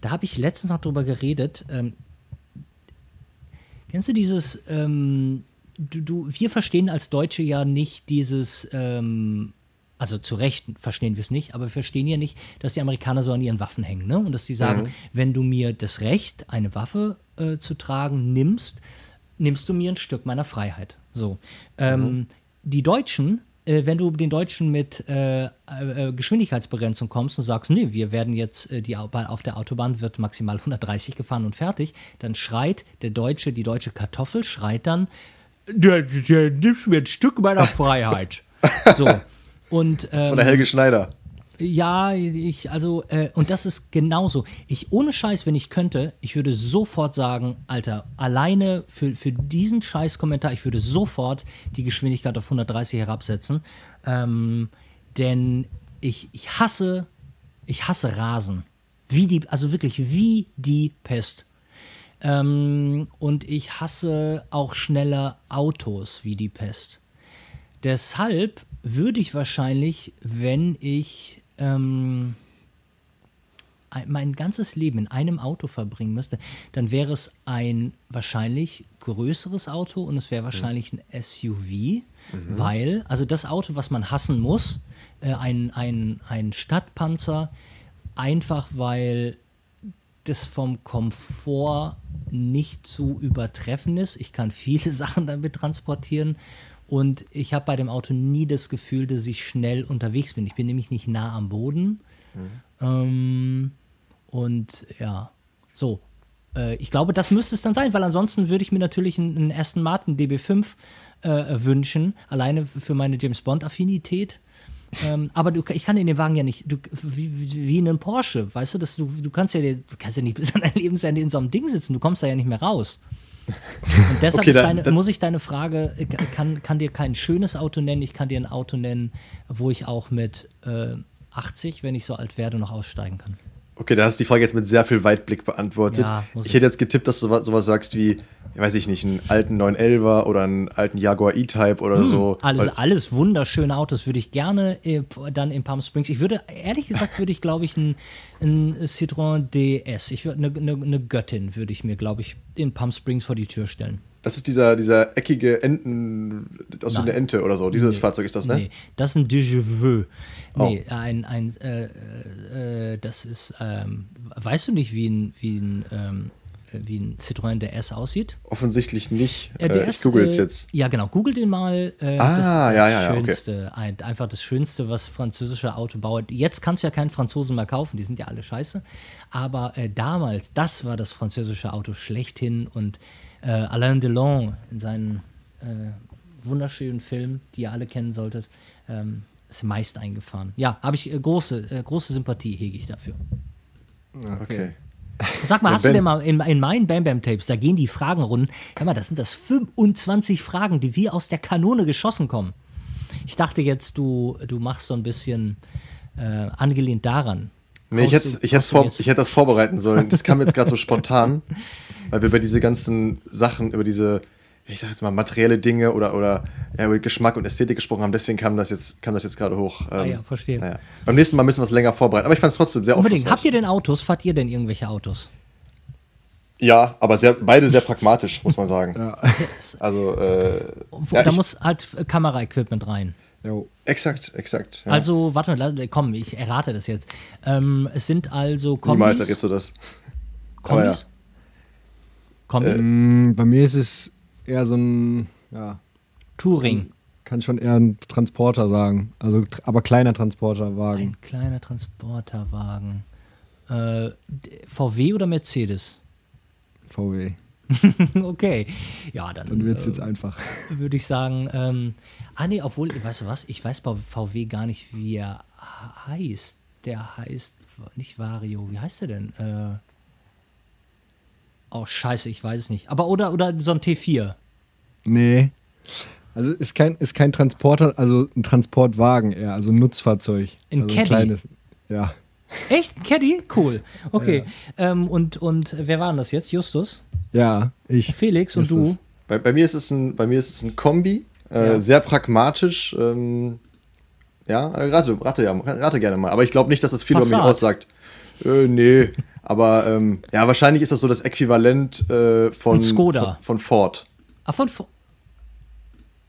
da habe ich letztens noch drüber geredet. Ähm, kennst du dieses, ähm, du, du, wir verstehen als Deutsche ja nicht dieses, ähm, also zu Recht verstehen wir es nicht, aber wir verstehen ja nicht, dass die Amerikaner so an ihren Waffen hängen, ne? Und dass die sagen, wenn du mir das Recht, eine Waffe äh, zu tragen, nimmst, nimmst du mir ein Stück meiner Freiheit. So. Ähm, Die Deutschen, äh, wenn du den Deutschen mit äh, äh, Geschwindigkeitsbegrenzung kommst und sagst, nee, wir werden jetzt, äh, die, Au- auf der Autobahn wird maximal 130 gefahren und fertig, dann schreit der Deutsche, die deutsche Kartoffel schreit dann, der, der nimmst mir ein Stück meiner Freiheit. so. Und, ähm, Von der Helge Schneider. ja, ich, also, äh, und das ist genauso. Ich, ohne Scheiß, wenn ich könnte, ich würde sofort sagen, Alter, alleine für, für diesen Scheiß-Kommentar, ich würde sofort die Geschwindigkeit auf 130 herabsetzen. Ähm, denn ich, ich hasse, ich hasse Rasen. Wie die, also wirklich wie die Pest. Ähm, und ich hasse auch schnelle Autos wie die Pest. Deshalb würde ich wahrscheinlich, wenn ich ähm, ein- mein ganzes Leben in einem Auto verbringen müsste, dann wäre es ein wahrscheinlich größeres Auto und es wäre wahrscheinlich ein SUV, weil, also das Auto, was man hassen muss, äh, ein, ein, ein Stadtpanzer, einfach weil das vom Komfort nicht zu übertreffen ist. Ich kann viele Sachen damit transportieren und ich habe bei dem Auto nie das Gefühl, dass ich schnell unterwegs bin. Ich bin nämlich nicht nah am Boden. Ähm, und ja, so. Äh, ich glaube, das müsste es dann sein, weil ansonsten würde ich mir natürlich einen, einen Aston Martin DB5 äh, wünschen, alleine für meine James Bond-Affinität. Ähm, aber du, ich kann in dem Wagen ja nicht, du, wie, wie wie in einem Porsche, weißt du, dass du, du kannst ja, du kannst ja nicht bis an dein Lebensende in so einem Ding sitzen, du kommst da ja nicht mehr raus. Und deshalb Okay, dann- deine, dann- muss ich deine Frage, kann, kann dir kein schönes Auto nennen, ich kann dir ein Auto nennen, wo ich auch mit äh, 80, wenn ich so alt werde, noch aussteigen kann. Okay, da hast du die Frage jetzt mit sehr viel Weitblick beantwortet. Ja, ich ich. hätte jetzt getippt, dass du sowas, sowas sagst wie, weiß ich nicht, einen alten 911er oder einen alten Jaguar E-Type oder so. Alles, alles wunderschöne Autos würde ich gerne äh, dann in Palm Springs. Ich würde, ehrlich gesagt, würde ich, glaube ich, ein, ein Citroën DS. Ich würde eine, eine, eine Göttin würde ich mir, glaube ich, in Palm Springs vor die Tür stellen. Das ist dieser, dieser eckige Enten, aus so einer Ente oder so. Dieses Fahrzeug ist das, ne? Nee, das ist ein Déjà-vu. Oh. Nee, ein, ein äh, äh, das ist, ähm, weißt du nicht, wie ein, wie ein, ähm, äh, wie ein Citroën DS aussieht? Offensichtlich nicht. Äh, Äh, ich google es äh, jetzt. Ja, genau. Google den mal. Äh, Ah, das ja, das ja, ja, okay. Schönste, ein, einfach das Schönste, was französische Autobauer. Jetzt kannst du ja keinen Franzosen mehr kaufen, die sind ja alle scheiße. Aber äh, damals, das war das französische Auto schlechthin. Und äh, Alain Delon in seinen äh, wunderschönen Film, die ihr alle kennen solltet, ähm, ist meist eingefahren. Ja, habe ich äh, große, äh, große Sympathie, hege ich dafür. Okay. Sag mal, Ja, hast du Ben- denn mal in, in meinen Bam Bam Tapes, da gehen die Fragenrunden, hör mal, das sind das 25 Fragen, die wie aus der Kanone geschossen kommen. Ich dachte jetzt, du, du machst so ein bisschen äh, angelehnt daran. Nee, ich hätte, du- ich, hätte du vor, ich hätte das vorbereiten sollen. Das kam jetzt gerade so spontan, weil wir über diese ganzen Sachen, über diese, ich sag jetzt mal, materielle Dinge oder, oder ja, über Geschmack und Ästhetik gesprochen haben. Deswegen kam das jetzt, kam das jetzt gerade hoch. Ähm, Ah ja, verstehe. Naja. Beim nächsten Mal müssen wir es länger vorbereiten. Aber ich fand es trotzdem sehr Unbedingt. aufschlussreich. Habt ihr denn Autos? Fahrt ihr denn irgendwelche Autos? Ja, aber sehr, beide sehr pragmatisch, muss man sagen. Also, äh, ja, da ich, muss halt Kameraequipment rein. Jo. exakt, exakt. Ja. Also, warte mal, komm, ich errate das jetzt. Ähm, es sind also Kombis. Niemals errätst du das. Aber ja. Kombis? Kombi? Mm, Bei mir ist es eher so ein, ja, Touring. kann schon eher ein Transporter sagen. Also, aber kleiner Transporterwagen. Ein kleiner Transporterwagen. Äh, VW oder Mercedes? VW. okay. Ja, dann, Dann wird es äh, jetzt einfach. würde ich sagen, ähm, ah nee, obwohl, weißt du was, ich weiß bei VW gar nicht, wie er heißt. Der heißt nicht Vario, wie heißt der denn? Äh, oh, scheiße, ich weiß es nicht. Aber oder, oder so ein T4. Nee. Also ist kein, ist kein Transporter, also ein Transportwagen eher, also ein Nutzfahrzeug. Ein also Caddy? kleines. Ja. Echt? Ein Caddy? Cool. Okay. Ähm, und, und wer war denn das jetzt? Justus? Ja, ich. Felix und Justus. du? Bei, bei, mir ist es ein, bei mir ist es ein Kombi, äh, Ja. sehr pragmatisch. Ähm, ja, rate, rate, ja, rate gerne mal. Aber ich glaube nicht, dass das viel über mich Passat. aussagt. Äh, nee, aber ähm, ja, wahrscheinlich ist das so das Äquivalent äh, von, Skoda. von, von Ford. Ah, von Fo-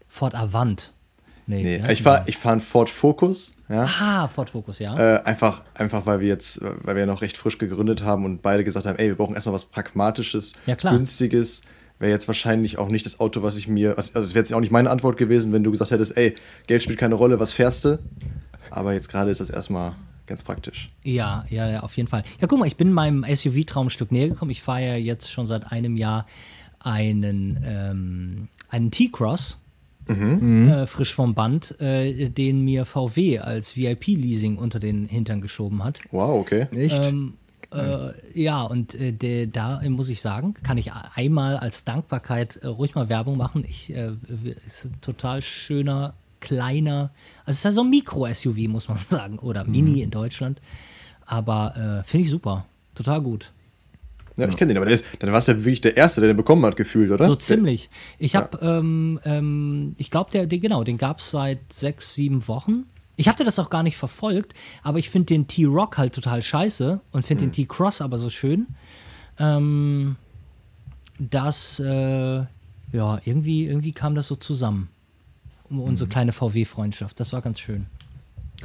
Ford Avant. Nee, heißt ich fahre ich fahr einen Ford Focus. Ja. Ah, Ford Focus, ja. Äh, einfach, einfach, weil wir jetzt, weil wir ja noch recht frisch gegründet haben und beide gesagt haben, ey, wir brauchen erstmal was Pragmatisches, Ja. Günstiges. Wäre jetzt wahrscheinlich auch nicht das Auto, was ich mir. Also, es wäre jetzt auch nicht meine Antwort gewesen, wenn du gesagt hättest, ey, Geld spielt keine Rolle, was fährst du? Aber jetzt gerade ist das erstmal ganz praktisch. Ja, ja, auf jeden Fall. Ja, guck mal, ich bin meinem SUV-Traum ein Stück näher gekommen. Ich fahre ja jetzt schon seit einem Jahr einen, ähm, einen T-Cross, äh, frisch vom Band, äh, den mir VW als VIP-Leasing unter den Hintern geschoben hat. Wow, okay. Echt? Ähm, äh, ja, und äh, der, da muss ich sagen, kann ich einmal als Dankbarkeit äh, ruhig mal Werbung machen. Ich, äh, ist ein total schöner, kleiner, also es ist ja so ein Mikro-SUV, muss man sagen, oder Mini in Deutschland. Aber äh, finde ich super, total gut. Ja, ich kenne den, aber der ist, dann warst du ja wirklich der Erste, der den bekommen hat, gefühlt, oder? So ziemlich. Ich habe, ähm, ähm, ich glaube, der, der, genau, den gab es seit sechs, sieben Wochen. Ich hatte das auch gar nicht verfolgt, aber ich finde den T-Rock halt total scheiße und finde den T-Cross aber so schön, ähm, dass, äh, ja, irgendwie, irgendwie kam das so zusammen. Um unsere kleine VW-Freundschaft. Das war ganz schön.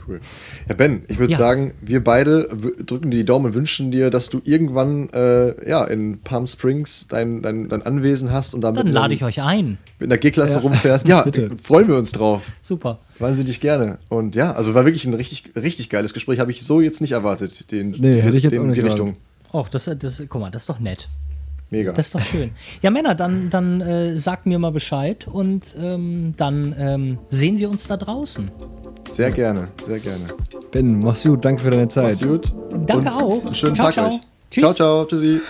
Cool. Ja, Ben, ich würde Ja. sagen, wir beide drücken dir die Daumen und wünschen dir, dass du irgendwann äh, ja, in Palm Springs dein, dein, dein Anwesen hast und damit Dann lade ich euch ein. mit einer G-Klasse rumfährst. Ja, Bitte. freuen wir uns drauf. Super. Wahnsinnig gerne. Und ja, also war wirklich ein richtig, richtig geiles Gespräch. Habe ich so jetzt nicht erwartet. Den, Nee, hätte ich jetzt den, auch nicht die. Richtung. Och, das, das, guck mal, das ist doch nett. Mega. Das ist doch schön. Ja, Männer, dann, dann äh, sagt mir mal Bescheid und ähm, dann ähm, sehen wir uns da draußen. Sehr gerne, sehr gerne. Ben, mach's gut, danke für deine Zeit. Mach's gut. Danke Und auch. Einen schönen Ciao, Tag ciao. euch. Tschüss. Ciao, ciao. Tschüssi.